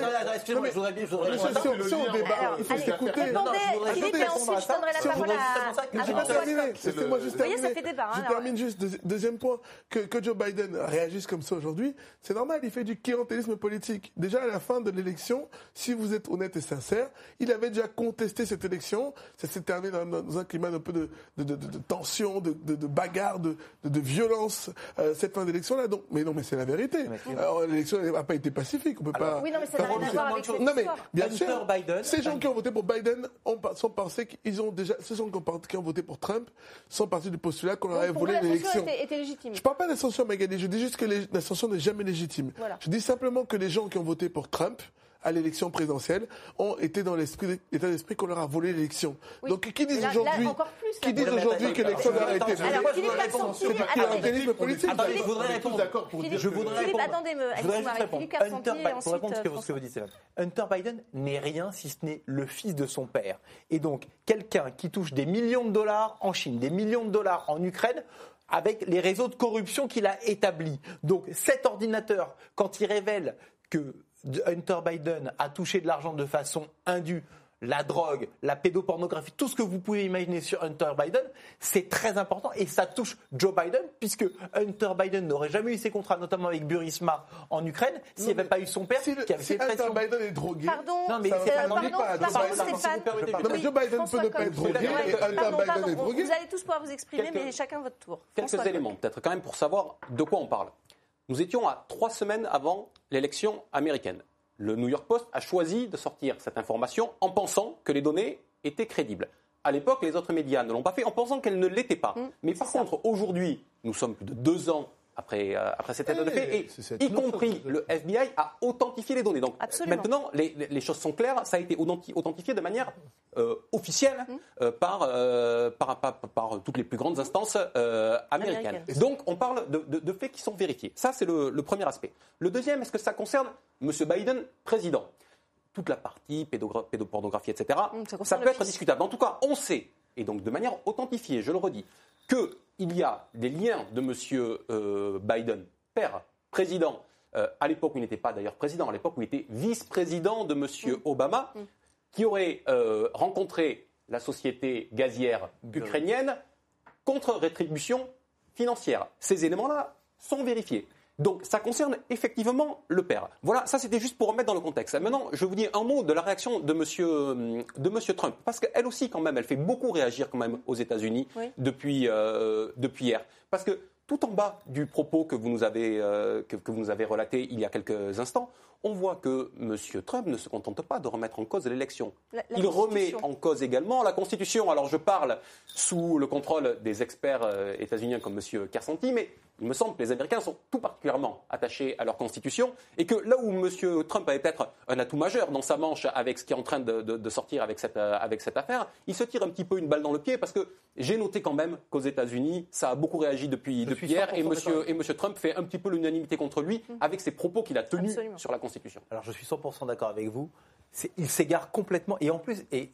permets, je voudrais bien, si- on- débat, Alors, il faut allez, s'écouter. Voudrais Philippe, et ensuite je donnerai la C'est parole à, pour ça que à j'ai Je vais terminer. Laissez-moi juste Vous voyez, terminer. ça fait débat, hein, je alors. termine juste. Deuxi- Deuxième point, que, Joe Biden réagisse comme ça aujourd'hui, c'est normal, il fait du clientélisme politique. Déjà à la fin de l'élection, si vous êtes honnête et sincère, il avait déjà contesté cette élection. Ça s'est terminé dans, un climat un peu de, tension, de, bagarre, de, violence, euh, cette fin d'élection-là. Donc, mais non, mais c'est la vérité. Alors, l'élection n'a pas été pacifique. On peut pas. Oui, non, mais ça n'a rien rendre- à voir avec cette Non, mais bien sûr, Biden- ces gens qui ont voté pour Biden ont, sont pensés qu'ils ont déjà, ceux gens qui ont, par- qui ont voté pour Trump sont partis du postulat qu'on leur avait volé l'élection. était, était légitime. Je parle pas d'ascension, Magali. Je dis juste que l'ascension n'est jamais légitime. Voilà. Je dis simplement que les gens qui ont voté pour Trump à l'élection présidentielle ont été dans l'état d'esprit qu'on leur a volé l'élection. Oui. Donc, qui disent aujourd'hui, qui disent aujourd'hui que l'élection a été volée, Alors, Moi, je Philippe voudrais Carpentier, répondre. c'est attendez, clientélisme politique. Attendez, je voudrais répondre. d'accord pour dire Je voudrais répondre. Biden, pour répondre à ce que, euh, vous dites. Hunter Biden n'est rien si ce n'est le fils de son père. Et donc, quelqu'un qui touche des millions de dollars en Chine, des millions de dollars en Ukraine, avec les réseaux de corruption qu'il a établis. Donc, cet ordinateur, quand il révèle que Hunter Biden a touché de l'argent de façon indue, la drogue, la pédopornographie, tout ce que vous pouvez imaginer sur Hunter Biden, c'est très important et ça touche Joe Biden puisque Hunter Biden n'aurait jamais eu ses contrats, notamment avec Burisma en Ukraine, s'il n'y avait pas eu son père Si, qui avait si fait Hunter pression. Biden est drogué, Pardon, Non, mais Ça c'est va pas pas pardon, pas pardon, Stéphane. Non, mais Joe Biden François peut ne pas être drogué d'accord. et Hunter Pardon, Biden pardon, est vous- drogué. Vous allez tous pouvoir vous exprimer, Quelques- mais chacun votre tour. Quelques François éléments, peut-être quand même pour savoir de quoi on parle. Nous étions à trois semaines avant l'élection américaine. Le New York Post a choisi de sortir cette information en pensant que les données étaient crédibles. À l'époque, les autres médias ne l'ont pas fait en pensant qu'elles ne l'étaient pas. Mais par contre, aujourd'hui, nous sommes plus de deux ans après, euh, après cet état de Eh, fait, et cette y compris le FBI a authentifié les données. Donc Absolument. maintenant, les, choses sont claires, ça a été authenti- authentifié de manière euh, officielle Hum. euh, par, euh, par, par- par toutes les plus grandes instances euh, américaines. Donc on parle de, de- de faits qui sont vérifiés. Ça, c'est le, le premier aspect. Le deuxième, est-ce que ça concerne M. Biden, président? Toute la partie pédopornographie, etc., Hum, ça peut être fils. discutable. En tout cas, on sait, et donc de manière authentifiée, je le redis, qu'il y a des liens de M. euh, Biden, père, président, euh, à l'époque où il n'était pas d'ailleurs président, à l'époque où il était vice-président de M. Obama, qui aurait euh, rencontré la société gazière ukrainienne contre rétribution financière. Ces éléments-là sont vérifiés. Donc ça concerne effectivement le père. Voilà, ça c'était juste pour remettre dans le contexte. Maintenant, je vous dis un mot de la réaction de monsieur, euh, de monsieur Trump, parce qu'elle aussi quand même, elle fait beaucoup réagir quand même aux États-Unis Oui. depuis, euh, depuis hier. Parce que tout en bas du propos que vous nous avez, euh, que, que vous nous avez relaté il y a quelques instants, on voit que M. Trump ne se contente pas de remettre en cause l'élection. Il remet en cause également la Constitution. Alors je parle sous le contrôle des experts euh, états-uniens comme M. Kersanti, mais il me semble que les Américains sont tout particulièrement attachés à leur Constitution et que là où M. Trump avait peut-être un atout majeur dans sa manche avec ce qui est en train de, de- de sortir avec cette, euh, avec cette affaire, il se tire un petit peu une balle dans le pied parce que j'ai noté quand même qu'aux États-Unis, ça a beaucoup réagi depuis, hier 100% et monsieur, et monsieur Trump fait un petit peu l'unanimité contre lui avec ses propos qu'il a tenus Absolument. sur la Constitution. Alors je suis 100% d'accord avec vous. Il s'égare complètement et en plus, et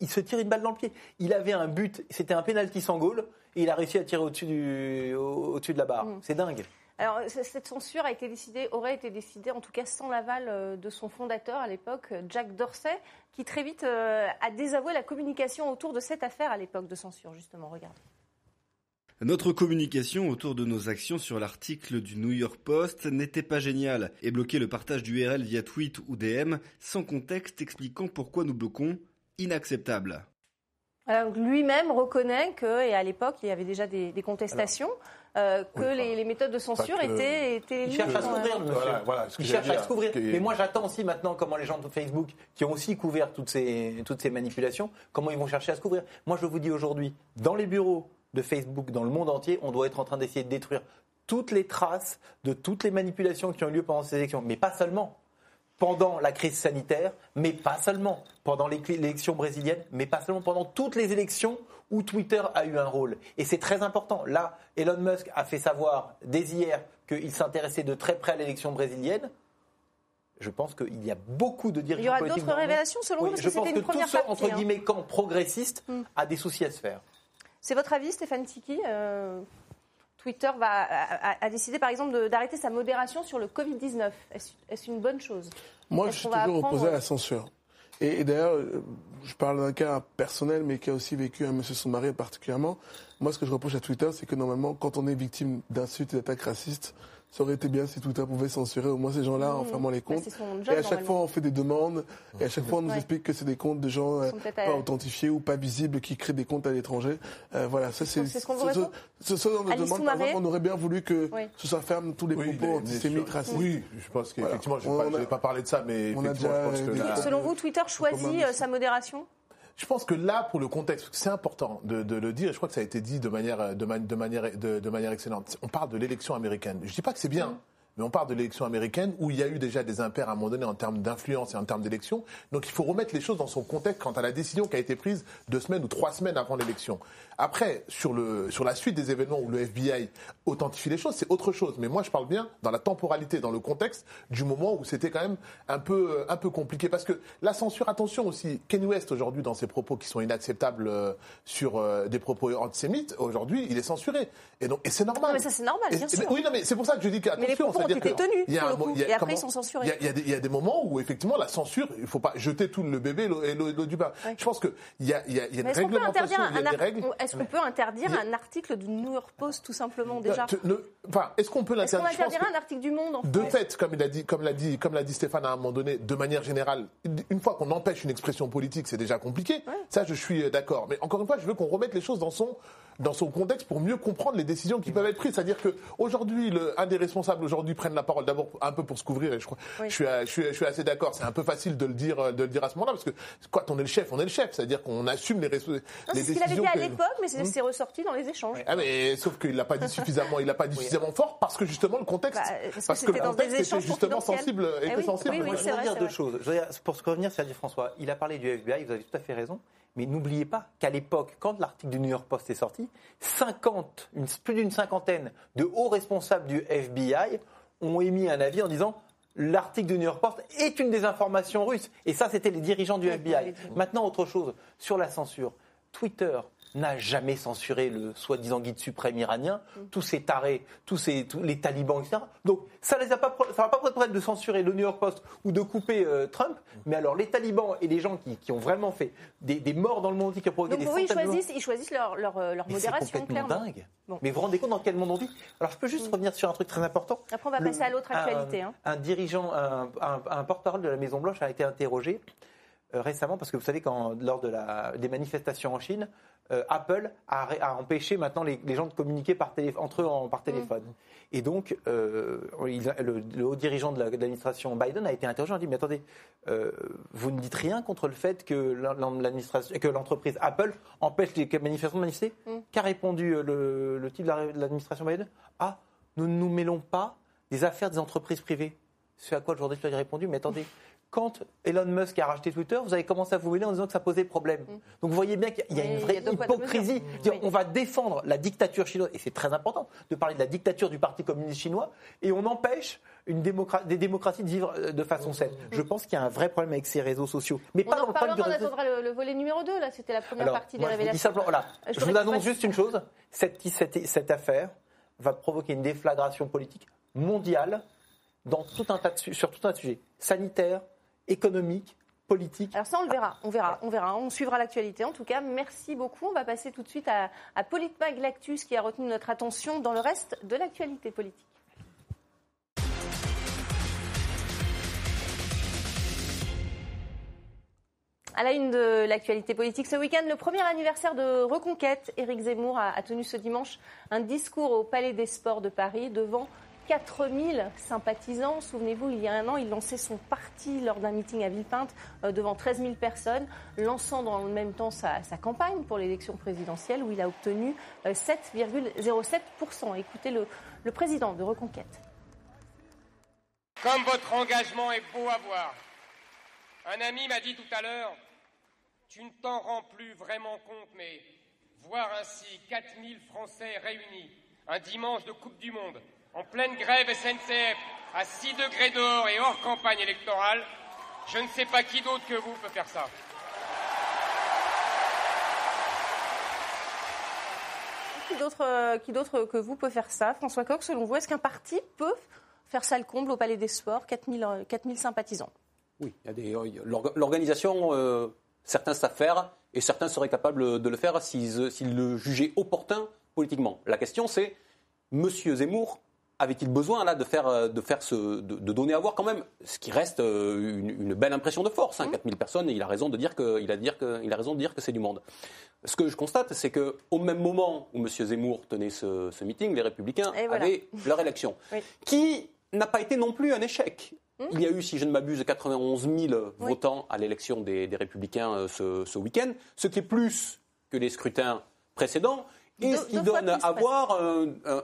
il se tire une balle dans le pied. Il avait un but, c'était un penalty sans goal et il a réussi à tirer au-dessus du- au- au-dessus de la barre. Mm. C'est dingue. Alors, cette censure a été décidée, aurait été décidée, en tout cas sans l'aval euh, de son fondateur à l'époque, Jack Dorsey, qui très vite euh, a désavoué la communication autour de cette affaire à l'époque de censure, justement. Regardez. Notre communication autour de nos actions sur l'article du New York Post n'était pas géniale et bloquer le partage d'URL via tweet ou DM sans contexte expliquant pourquoi nous bloquons, inacceptable. Alors, lui-même reconnaît que, et à l'époque, il y avait déjà des, des contestations, euh, que Oui, les, les méthodes de censure étaient, étaient Il cherche à se couvrir, monsieur. Voilà, voilà, ce que il j'allais cherche à se couvrir. Mais moi, j'attends aussi maintenant comment les gens de Facebook, qui ont aussi couvert toutes ces, toutes ces manipulations, comment ils vont chercher à se couvrir. Moi, je vous dis aujourd'hui, dans les bureaux de Facebook, dans le monde entier, on doit être en train d'essayer de détruire toutes les traces de toutes les manipulations qui ont eu lieu pendant ces élections. Mais pas seulement. Pendant la crise sanitaire, mais pas seulement. Pendant l'élection brésilienne, mais pas seulement. Pendant toutes les élections où Twitter a eu un rôle. Et c'est très important. Là, Elon Musk a fait savoir dès hier qu'il s'intéressait de très près à l'élection brésilienne. Je pense qu'il y a beaucoup de dirigeants Il y aura d'autres révélations, selon vous, parce je que pense que première tout ce, partie, entre hein. camp progressiste Hmm. a des soucis à se faire. C'est votre avis, Stéphane Tiki Euh, Twitter va, a, a- a décidé, par exemple, d'arrêter sa modération sur le Covid-19. Est-ce une bonne chose? Moi, je suis toujours opposé à la censure. Et, et d'ailleurs, je parle d'un cas personnel, mais qui a aussi vécu un monsieur Soumaré particulièrement. Moi, ce que je reproche à Twitter, c'est que normalement, quand on est victime d'insultes et d'attaques racistes, ça aurait été bien si Twitter pouvait censurer au moins ces gens-là en Mmh. fermant les Bah, comptes. Et à chaque fois, on fait des demandes, et à chaque fois, on nous Ouais. explique que c'est des comptes de gens euh, pas à- authentifiés ou pas visibles qui créent des comptes à l'étranger. Euh, voilà, ça c'est C'est ce ce- ce- ce genre de demande. Par Soumaré exemple, on aurait bien voulu que Oui. ce soit ferme tous les Oui, propos antisémites, racistes. Oui, je pense qu'effectivement, je a- vais pas parler de ça, mais on a déjà je pense que Selon vous, Twitter choisit euh, sa modération Je pense que là, pour le contexte, c'est important de, le dire, et je crois que ça a été dit de manière, de, ma- de manière, de, de manière excellente. On parle de l'élection américaine. Je dis pas que c'est bien. Mais on parle de l'élection américaine où il y a eu déjà des impairs à un moment donné en termes d'influence et en termes d'élection. Donc il faut remettre les choses dans son contexte quant à la décision qui a été prise deux semaines ou trois semaines avant l'élection. Après, sur, le, sur la suite des événements où le FBI authentifie les choses, c'est autre chose. Mais moi, je parle bien dans la temporalité, dans le contexte du moment où c'était quand même un peu, un peu compliqué. Parce que la censure, attention aussi, Kanye West aujourd'hui, dans ses propos qui sont inacceptables euh, sur euh, des propos antisémites, aujourd'hui, il est censuré. Et, donc, et c'est normal. Non, mais ça, c'est normal, bien et- sûr. Oui, non, mais c'est pour ça que je dis qu'attention. Ont été tenus, et après, ils sont censurés. il y a- des- moments où effectivement la censure, il ne faut pas jeter tout le bébé et l'eau- du bain. Je pense qu'il y a, y a, y a une Mais Est-ce qu'on peut réglementation, interdire, il y a un, des règles. est-ce qu'on peut interdire un article du New York Post, tout simplement, déjà Enfin, est-ce qu'on peut Est-ce qu'on l'interdire? Je pense interdira un article du Monde en de fait fait, comme il a dit, comme l'a dit, comme l'a dit Stéphane à un moment donné, de manière générale, une fois qu'on empêche une expression politique, c'est déjà compliqué. Ça, je suis euh, d'accord. Mais encore une fois, je veux qu'on remette les choses dans son dans son contexte pour mieux comprendre les décisions qui peuvent être prises. C'est-à-dire que aujourd'hui, le- un des responsables aujourd'hui prennent la parole d'abord un peu pour se couvrir. Et je crois, Oui. je suis, à- je suis, je suis assez d'accord. C'est un peu facile de le dire, de le dire à ce moment-là, parce que quand on est le chef, on est le chef. C'est-à-dire qu'on assume les, Non, les C'est ce qu'il avait décisions. dit à que- l'époque, mais c'est c'est ressorti dans les échanges. ah mais sauf qu'il l'a pas dit suffisamment, il l'a pas dit suffisamment fort parce que justement le contexte, Bah, parce que parce que c'était le contexte était justement sensible, Eh était oui, sensible. oui, oui, Moi, c'est je veux vrai, dire c'est deux choses. Je pour se revenir sur dit François, il a parlé du FBI, vous avez tout à fait raison. Mais n'oubliez pas qu'à l'époque, quand l'article du New York Post est sorti, 50, une- plus d'une cinquantaine de hauts responsables du FBI ont émis un avis en disant l'article du New York Post est une désinformation russe. Et ça, c'était les dirigeants du FBI. Maintenant, autre chose, sur la censure. Twitter n'a jamais censuré le soi-disant guide suprême iranien, Mm. tous ces tarés, tous, ces, tous les talibans, etc. Donc ça les a pas, ça va pas posé de problème de censurer le New York Post ou de couper euh, Trump, mais alors les talibans et les gens qui, qui ont vraiment fait des, des morts dans le monde entier, qui ont provoqué Donc des eux, ils choisissent, ils choisissent leur, leur, euh, leur Mais c'est modération, complètement clairement. dingue. Bon. Mais vous vous rendez compte dans quel monde on vit? Alors je peux juste revenir sur un truc très important. Après, on va Le- passer à l'autre un- actualité. hein. Un, dirigeant, un, un- un porte-parole de la Maison Blanche a été interrogé euh, récemment, parce que vous savez, quand, lors de la, des manifestations en Chine, euh, Apple a, a, empêché maintenant les, les, gens de communiquer par entre eux en, par téléphone. Mm. Et donc, euh, il, le, le, haut dirigeant de l'administration Biden a été interrogé, a dit, mais attendez, euh, vous ne dites rien contre le fait que l'entreprise Apple empêche les manifestants de manifester mm. Qu'a répondu le, le type de l'administration Biden? Ah, nous ne nous mêlons pas des affaires des entreprises privées. C'est à quoi le journaliste a répondu, mais attendez, quand Elon Musk a racheté Twitter, vous avez commencé à vous mêler en disant que ça posait problème. Mm. Donc vous voyez bien qu'il y a une vraie hypocrisie. On va défendre la dictature chinoise, et c'est très important de parler de la dictature du Parti communiste chinois, et on empêche une des démocraties de vivre euh, de façon saine. Mm. Je pense qu'il y a un vrai problème avec ces réseaux sociaux. Mais on pas en dans le on attendra le, volet numéro 2, là, c'était la première partie des révélations. Je, vous annonce juste une chose, cette, cette, cette affaire va provoquer une déflagration politique mondiale dans tout un tas de, sur tout un sujet sanitaire, économique, politique. Alors ça, on le verra, on verra, on verra. On suivra l'actualité. En tout cas, merci beaucoup. On va passer tout de suite à, à Lactus qui a retenu notre attention dans le reste de l'actualité politique. À la une de l'actualité politique ce week-end, le premier anniversaire de Reconquête, Éric Zemmour a, tenu ce dimanche un discours au Palais des Sports de Paris devant 4000 sympathisants. Souvenez-vous, il y a un an, il lançait son parti lors d'un meeting à Villepinte euh, devant 13 000 personnes, lançant dans le même temps sa, campagne pour l'élection présidentielle où il a obtenu 7,07%. Euh, Écoutez le, le président de Reconquête. Comme votre engagement est beau à voir, un ami m'a dit tout à l'heure, tu ne t'en rends plus vraiment compte, mais voir ainsi 4000 Français réunis un dimanche de Coupe du Monde, en pleine grève SNCF, à 6 degrés dehors et hors campagne électorale, je ne sais pas qui d'autre que vous peut faire ça. Euh, qui d'autre que vous peut faire ça François Coq, selon vous, est-ce qu'un parti peut faire ça le comble au Palais des Sports? 4000, 4000 euh, sympathisants Oui, l'organisation, euh, certains savent faire et certains seraient capables de le faire s'ils le jugeaient opportun politiquement. La question, c'est M. Zemmour avait-il besoin là de faire, euh, de faire ce, de, donner à voir quand même ce qui reste euh, une, belle impression de force, hein, 4000 mmh. personnes, et il a raison de dire que, il a, dire que, il a raison de dire que c'est du monde. Ce que je constate, c'est que au même moment où M. Zemmour tenait ce, meeting, les Républicains avaient leur élection, qui n'a pas été non plus un échec. Mmh. Il y a eu, si je ne m'abuse, 91 000 votants à l'élection des, Républicains euh, ce, week-end, ce qui est plus que les scrutins précédents, et ce qui donne à voir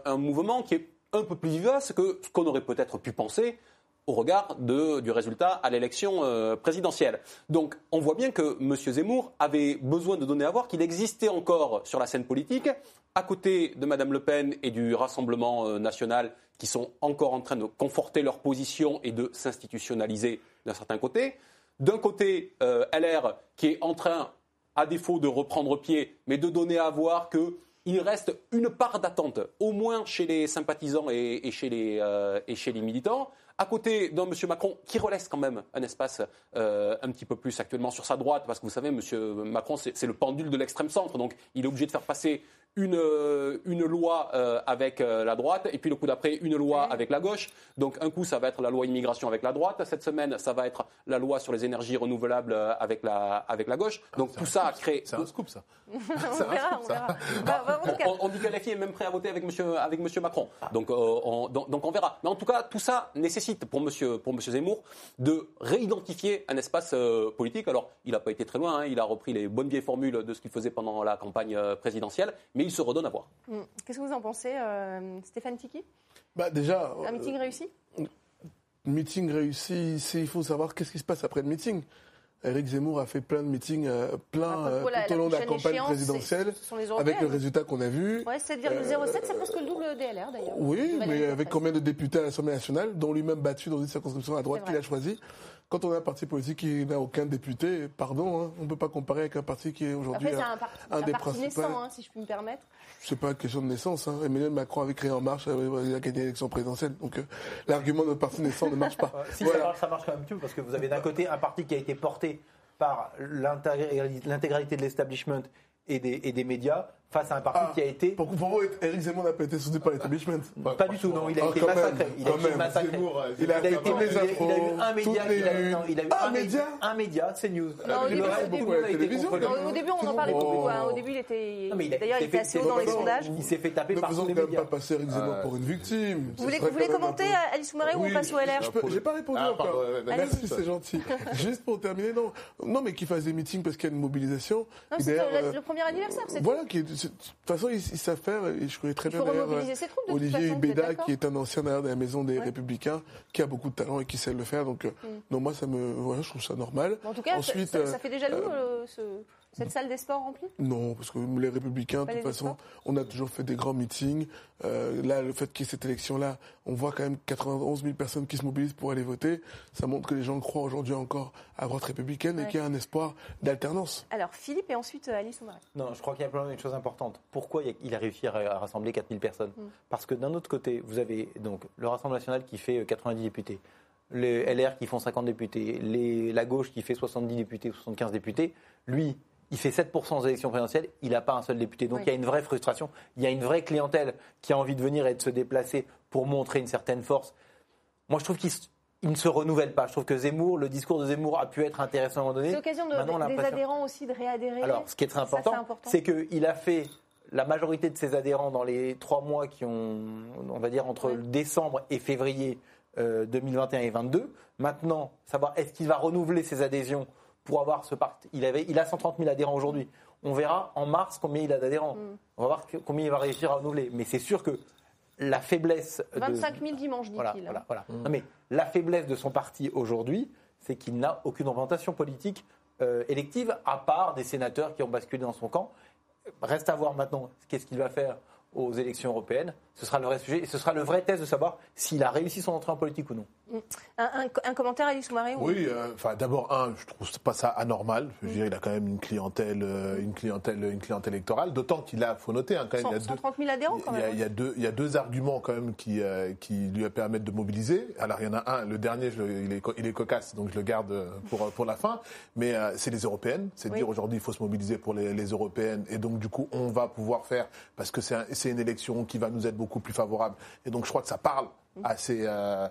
un mouvement qui est un peu plus vivace que ce qu'on aurait peut-être pu penser au regard du résultat à l'élection euh, présidentielle. Donc on voit bien que M. Zemmour avait besoin de donner à voir qu'il existait encore sur la scène politique, à côté de Mme Le Pen et du Rassemblement euh, national, qui sont encore en train de conforter leur position et de s'institutionnaliser d'un certain côté. D'un côté, euh, LR qui est en train, à défaut de reprendre pied, mais de donner à voir que il reste une part d'attente, au moins chez les sympathisants et, chez, les, euh, chez les militants à côté d'un M. Macron qui relaisse quand même un espace euh, un petit peu plus actuellement sur sa droite, parce que vous savez, M. Macron, c'est le pendule de l'extrême centre, donc il est obligé de faire passer une, euh, une loi euh, avec la droite, et puis le coup d'après, une loi avec la gauche. Donc un coup, ça va être la loi immigration avec la droite, cette semaine, ça va être la loi sur les énergies renouvelables avec la, avec la gauche. Donc tout ça a créé... C'est un scoop, ça. on, verra, on, verra. on, dit que LFI est même prêt à voter avec M. Avec monsieur Macron. Donc, on, donc, donc on verra. Mais en tout cas, tout ça nécessite pour Monsieur, pour monsieur Zemmour de réidentifier un espace euh, politique. Alors, il n'a pas été très loin, hein. il a repris les bonnes vieilles formules de ce qu'il faisait pendant la campagne euh, présidentielle, mais il se redonne à voir. Hmm. Qu'est-ce que vous en pensez, euh, Stéphane Tiki? Bah, Déjà. Un meeting réussi? Meeting réussi, il faut savoir qu'est-ce qui se passe après le meeting. Eric Zemmour a fait plein de meetings, euh, plein euh, tout au long de la campagne présidentielle, avec le résultat qu'on a vu. Ouais, 7,07, c'est presque le double DLR d'ailleurs. Oui, mais avec combien de députés à l'Assemblée nationale, dont lui-même battu dans une circonscription à droite qu'il a choisi quand on a un parti politique qui n'a aucun député, pardon, hein, on ne peut pas comparer avec un parti qui est aujourd'hui un, un, un, des parti principaux. naissant, hein, si je puis me permettre. C'est pas une question de naissance. Hein. Emmanuel Macron avait créé En Marche, il a gagné l'élection présidentielle. Donc euh, l'argument de parti naissant ne marche pas. si ça, marche, ça marche quand même tout, parce que vous avez d'un côté un parti qui a été porté par l'intégralité de l'establishment et des, et des médias face à un parti Ah, qui a été. Pour, pour vous, Eric Zemmour n'a pas été soutenu par l'établissement. Pas du tout, non, il a Ah, été même, massacré. Il a été même. massacré. Zemmour, euh, Il a Il a, été, il a- il a eu un média, il a, non, il a eu Un un média un média, c'est News. Non, au Le début, reste, au début, beaucoup a été télévision, contre lui. Non, au début, on en parlait Oh. beaucoup. hein. Au début, il était. D'ailleurs, il était assez haut dans les sondages. Il s'est fait taper par tous les médias. pas passer Eric Zemmour pour une victime. Vous voulez, commenter peu- Alice Soumaré ou on passe au LR J'ai pas répondu Ah, encore. Merci, c'est gentil. Juste pour terminer, non, non, mais qu'il fasse des meetings parce qu'il y a une mobilisation. C'est le, euh, premier anniversaire, c'est tout. Voilà, de toute façon, ils, ils savent faire, et je connais très bien Olivier Hubeda, qui est un ancien d'ailleurs de la maison des Ouais. Républicains, qui a beaucoup de talent et qui sait le faire. Donc, euh, non, moi, ça me, voilà, je trouve ça normal. En tout cas, ça- Ensuite, ça, euh, ça fait déjà lourd, euh, ce- cette salle des sports remplie? Non, parce que les Républicains, de toute façon, on a toujours fait des grands meetings. Euh, là, le fait qu'il y ait cette élection-là, on voit quand même 91 000 personnes qui se mobilisent pour aller voter. Ça montre que les gens croient aujourd'hui encore à droite républicaine et qu'il y a un espoir d'alternance. Alors, Philippe et ensuite euh, Alice Soumaré. Non, je crois qu'il y a même une chose importante. Pourquoi il a- réussi à rassembler 4000 personnes Mm. Parce que d'un autre côté, vous avez donc le Rassemblement national qui fait euh, 90 députés, les LR qui font 50 députés, les, la gauche qui fait 70 députés ou 75 députés. Lui, il fait 7% aux élections présidentielles, il n'a pas un seul député. Donc Oui. il y a une vraie frustration, il y a une vraie clientèle qui a envie de venir et de se déplacer pour montrer une certaine force. Moi, je trouve qu'il il ne se renouvelle pas. Je trouve que Zemmour, le discours de Zemmour a pu être intéressant à un moment donné. C'est l'occasion de- des adhérents aussi de réadhérer. alors, ce qui est très important, c'est qu'il a fait la majorité de ses adhérents dans les trois mois qui ont, on va dire, entre décembre et février euh, 2021 et 2022. Maintenant, savoir est-ce qu'il va renouveler ses adhésions pour avoir ce parti. Il, avait, il a 130 000 adhérents aujourd'hui. On verra en mars combien il a d'adhérents. Mm. On va voir combien il va réussir à renouveler. Mais c'est sûr que la faiblesse. de- 25 000 dimanche, dit-il. voilà, voilà, voilà. Non, mais la faiblesse de son parti aujourd'hui, c'est qu'il n'a aucune représentation politique euh, élective, à part des sénateurs qui ont basculé dans son camp. Reste à voir maintenant qu'est-ce qu'il va faire aux élections européennes. Ce sera le vrai sujet et ce sera le vrai test de savoir s'il a réussi son entrée en politique ou non. Un, un- un commentaire, Alice Soumaré ou- Oui, euh, enfin d'abord un, je trouve pas ça anormal. Je veux dire, il a quand même une clientèle, euh, une clientèle, une clientèle électorale. D'autant qu'il a, faut noter, hein, quand même, il y a 100 deux, 130 000 adhérents quand il y a, même. il y a deux, il y a deux arguments quand même qui, euh, qui lui permettent de mobiliser. Alors il y en a un, le dernier, je il, est, co- il est cocasse, donc je le garde euh, pour, pour la fin. Mais euh, c'est les européennes. C'est de Oui. dire aujourd'hui il faut se mobiliser pour les, les européennes. Et donc du coup on va pouvoir faire, parce que c'est un- c'est une élection qui va nous être beaucoup plus favorable. Et donc je crois que ça parle à ces, euh,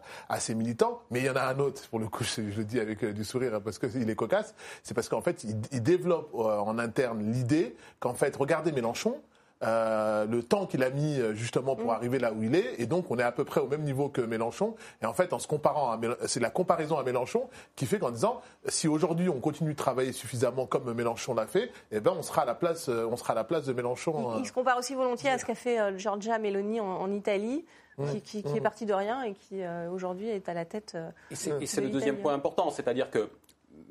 militants. Mais il y en a un autre, pour le coup, je, le dis avec euh, du sourire parce qu'il est cocasse. C'est parce qu'en fait, il, il développe euh, en interne l'idée qu'en fait, regardez Mélenchon, euh, le temps qu'il a mis euh, justement pour arriver là où il est, et donc on est à peu près au même niveau que Mélenchon. Et en fait, en se comparant, c'est la comparaison à Mélenchon qui fait qu'en disant, si aujourd'hui on continue de travailler suffisamment comme Mélenchon l'a fait, eh ben on sera à la place, euh, on sera à la place de Mélenchon. Il, euh. il se compare aussi volontiers à ce qu'a fait euh, Giorgia Meloni en, en Italie, qui, qui- qui est parti de rien et qui euh, aujourd'hui est à la tête. euh, Et c'est et c'est de le deuxième point important, c'est-à-dire que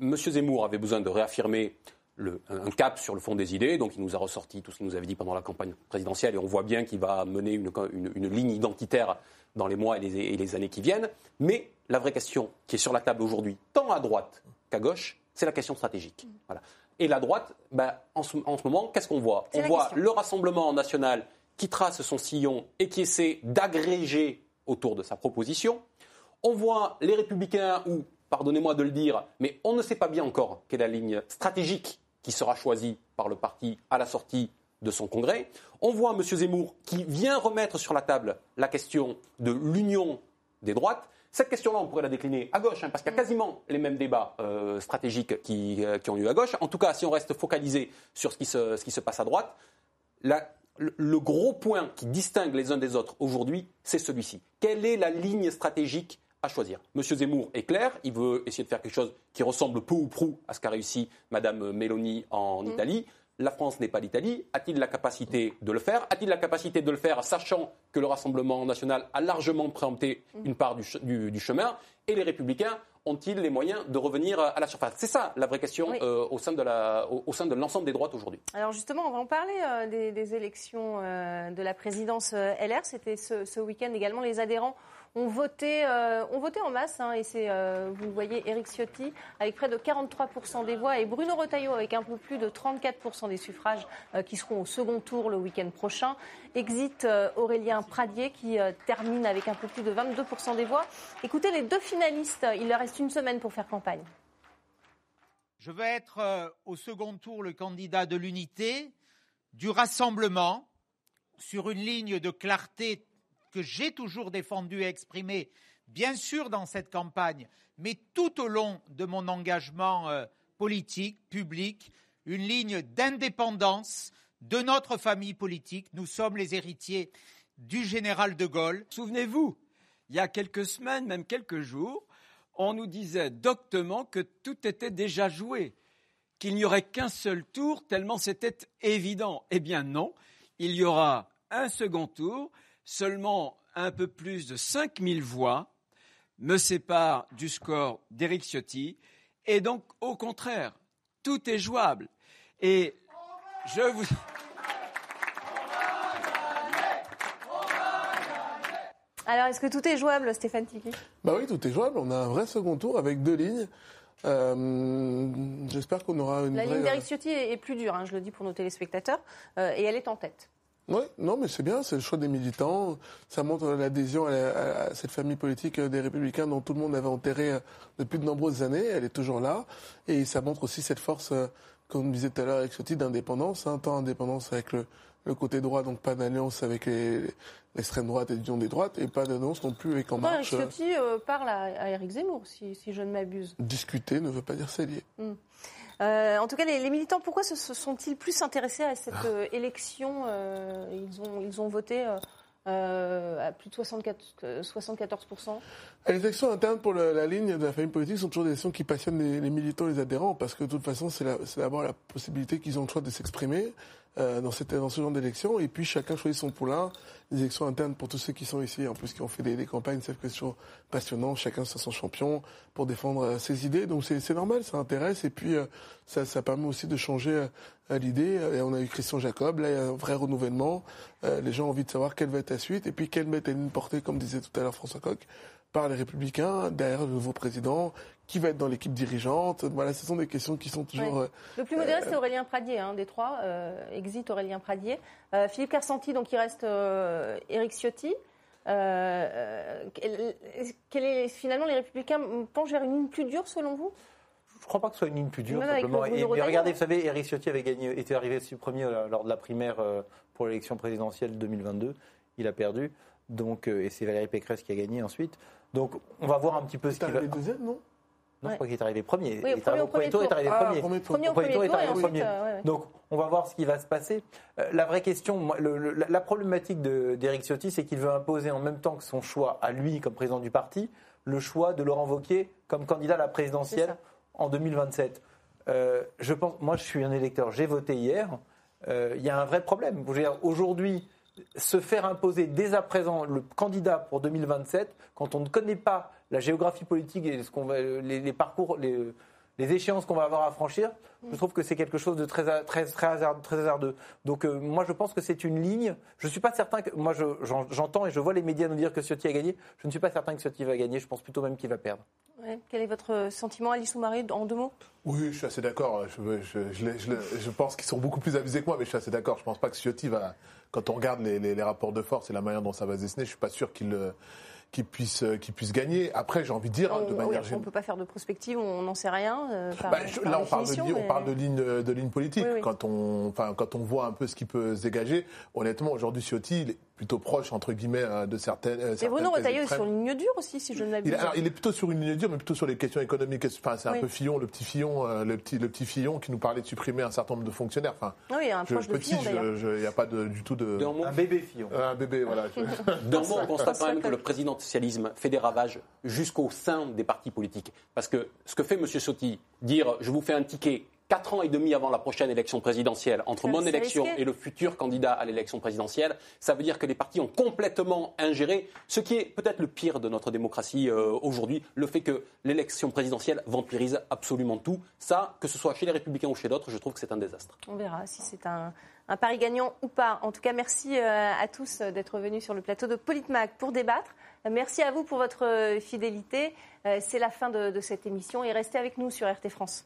M. Zemmour avait besoin de réaffirmer le- un cap sur le fond des idées, donc il nous a ressorti tout ce qu'il nous avait dit pendant la campagne présidentielle, et on voit bien qu'il va mener une, une- une ligne identitaire dans les mois et les, et les années qui viennent. Mais la vraie question qui est sur la table aujourd'hui, tant à droite qu'à gauche, c'est la question stratégique. Voilà. Et la droite, ben, en, ce, en ce moment, qu'est-ce qu'on voit? On voit question. le Rassemblement national qui trace son sillon et qui essaie d'agréger autour de sa proposition. On voit les républicains où, pardonnez-moi de le dire, mais on ne sait pas bien encore quelle est la ligne stratégique qui sera choisie par le parti à la sortie de son congrès. On voit M. Zemmour qui vient remettre sur la table la question de l'union des droites. Cette question-là, on pourrait la décliner à gauche, hein, parce qu'il y a quasiment les mêmes débats euh, stratégiques qui, euh, qui ont lieu à gauche. En tout cas, si on reste focalisé sur ce qui se, ce qui se passe à droite, la- le, le gros point qui distingue les uns des autres aujourd'hui, c'est celui-ci. Quelle est la ligne stratégique à choisir Monsieur Zemmour est clair, il veut essayer de faire quelque chose qui ressemble peu ou prou à ce qu'a réussi Madame Meloni en Italie. La France n'est pas l'Italie. A-t-il la capacité de le faire? A-t-il la capacité de le faire sachant que le Rassemblement national a largement préempté une part du, che- du- du chemin? Et les Républicains ont-ils les moyens de revenir à la surface? C'est ça la vraie question Oui. euh, au sein de la- au- au sein de l'ensemble des droites aujourd'hui. Alors justement, on va en parler euh, des, des élections euh, de la présidence euh, LR. C'était ce, ce week-end également. Les adhérents ont voté, euh, en masse. hein, et c'est, euh, vous voyez, Éric Ciotti avec près de 43% des voix et Bruno Retailleau avec un peu plus de 34% des suffrages euh, qui seront au second tour le week-end prochain. Exit Aurélien Pradier qui termine avec un peu plus de 22% des voix. Écoutez les deux finalistes. Il leur reste une semaine pour faire campagne. Je veux être au second tour le candidat de l'unité, du rassemblement sur une ligne de clarté que j'ai toujours défendue et exprimée, bien sûr dans cette campagne, mais tout au long de mon engagement euh, politique, public, une ligne d'indépendance de notre famille politique. Nous sommes les héritiers du général de Gaulle. Souvenez-vous, il y a quelques semaines, même quelques jours, on nous disait doctement que tout était déjà joué, qu'il n'y aurait qu'un seul tour, tellement c'était évident. Eh bien non, il y aura un second tour, seulement un peu plus de 5000 voix me séparent du score d'Éric Ciotti, et donc au contraire, tout est jouable. Et je vous... Alors, est-ce que tout est jouable, Stéphane Tiki Bah oui, tout est jouable. On a un vrai second tour avec deux lignes. Euh, J'espère qu'on aura une La vraie... ligne d'Éric Ciotti est, est plus dure, hein, je le dis pour nos téléspectateurs, euh, et elle est en tête. Oui, non, mais c'est bien, c'est le choix des militants. Ça montre l'adhésion à, la- à cette famille politique des Républicains dont tout le monde avait enterré euh, depuis de nombreuses années. Elle est toujours là. Et ça montre aussi cette force, euh, comme disait tout à l'heure avec Ciotti, d'indépendance. Hein, tant indépendance avec le, le côté droit, donc pas d'alliance avec les- l'extrême droite et l'union des droites, et pas d'alliance non plus avec En Marche. euh, Ciotti euh, parle à, à Éric Zemmour, si, si je ne m'abuse. Discuter ne veut pas dire s'allier. Euh, en tout cas, les, les militants, pourquoi se, se sont-ils plus intéressés à cette euh, élection Euh, ils, ont, ils ont voté à plus de 64, euh, 74%. Les élections internes pour le- la ligne de la famille politique sont toujours des élections qui passionnent les, les militants et les adhérents parce que de toute façon, c'est la- c'est d'abord la possibilité qu'ils ont le choix de s'exprimer euh, dans, cette- dans ce genre d'élection et puis chacun choisit son poulain. Les élections internes pour tous ceux qui sont ici, en plus qui ont fait des, des campagnes, c'est toujours passionnant. Chacun c'est son champion pour défendre euh, ses idées. Donc c'est normal, ça intéresse et puis euh, ça, permet aussi de changer l'idée. Et on a eu Christian Jacob, là il y a un vrai renouvellement. Les gens ont envie de savoir quelle va être la suite et puis quelle va être ligne portée, comme disait tout à l'heure François Coq par les Républicains, derrière le nouveau président, qui va être dans l'équipe dirigeante. Voilà, ce sont des questions qui sont toujours... Ouais. euh, Le plus modéré, c'est Aurélien Pradier, hein, des trois. euh, exit Aurélien Pradier. Euh, Philippe Carsanti, donc il reste euh, Éric Ciotti. Euh, euh, quel- quel est, finalement, les Républicains penchent vers une ligne plus dure, selon vous? Je crois pas que ce soit une ligne plus dure, Même avec simplement. le Et, mais regardez, hein. vous savez, Éric Ciotti avait gagné, était arrivé aussi premier euh, lors de la primaire euh, pour l'élection présidentielle 2022. Il a perdu. Donc, euh, et c'est Valérie Pécresse qui a gagné ensuite. Donc, on va voir un petit peu ce C'est qui va. deuxième, non? Non, je crois qu'il est arrivé premier. Oui, il premier- au premier tour, est arrivé premier. premier tour. Est arrivé premier. Donc, on va voir ce qui va se passer. Euh, la vraie question, moi, le- le- la- la problématique d'Éric Ciotti, c'est qu'il veut imposer en même temps que son choix à lui comme président du parti, le choix de Laurent Wauquiez comme candidat à la présidentielle en 2027. Euh, je pense, moi, je suis un électeur, j'ai voté hier. Euh, Il y a un vrai problème. Aujourd'hui, se faire imposer dès à présent le candidat pour 2027, quand on ne connaît pas la géographie politique et ce qu'on va, les, les parcours, les, les échéances qu'on va avoir à franchir, je trouve que c'est quelque chose de très, très, très, hasard- très hasardeux. Donc euh, moi, je pense que c'est une ligne. Je ne suis pas certain que. Moi, je- j'en- j'entends et je vois les médias nous dire que Ciotti a gagné. Je ne suis pas certain que Ciotti va gagner. Je pense plutôt même qu'il va perdre. Ouais. Quel est votre sentiment, Alice Soumaré, en deux mots? Oui, je suis assez d'accord. Je, je- je l'ai- je l'ai- je pense qu'ils sont beaucoup plus avisés que moi, mais je suis assez d'accord. Je pense pas que Ciotti va, quand on regarde les, les- les rapports de force et la manière dont ça va se dessiner, je suis pas sûr qu'il euh, qu'il puisse, euh, qu'il puisse gagner. Après, j'ai envie de dire, hein, on, de manière on ne générale. peut pas faire de prospective, on n'en sait rien. euh, par- Bah, je- par là, on parle, de, on parle de ligne, de ligne politique. Oui, oui. Quand, on, enfin, quand on voit un peu ce qui peut se dégager, honnêtement, aujourd'hui, Ciotti, il est plutôt proche, entre guillemets, euh, de certaines. euh, Et certaines Bruno Retailleau est sur une ligne dure aussi, si je ne m'abuse. Il, alors, il est plutôt sur une ligne dure, mais plutôt sur les questions économiques. Enfin, c'est un Oui. peu Fillon, le petit Fillon, euh, le petit, le petit Fillon qui nous parlait de supprimer un certain nombre de fonctionnaires. Enfin, oui, un je, proche de petit, il n'y a pas de- du tout de. Un bébé Fillon. Euh, Un bébé, voilà. mot, on constate quand même que le présidentialisme fait des ravages jusqu'au sein des partis politiques. Parce que ce que fait M. Sotti, dire je vous fais un ticket quatre ans et demi avant la prochaine élection présidentielle, entre Ça, mon élection risqué. et le futur candidat à l'élection présidentielle, ça veut dire que les partis ont complètement ingéré ce qui est peut-être le pire de notre démocratie euh, aujourd'hui, le fait que l'élection présidentielle vampirise absolument tout. Ça, que ce soit chez les Républicains ou chez d'autres, je trouve que c'est un désastre. On verra si c'est un, un pari gagnant ou pas. En tout cas, merci euh, à tous euh, d'être venus sur le plateau de Politmac pour débattre. Merci à vous pour votre fidélité. C'est la fin de, de cette émission et restez avec nous sur RT France.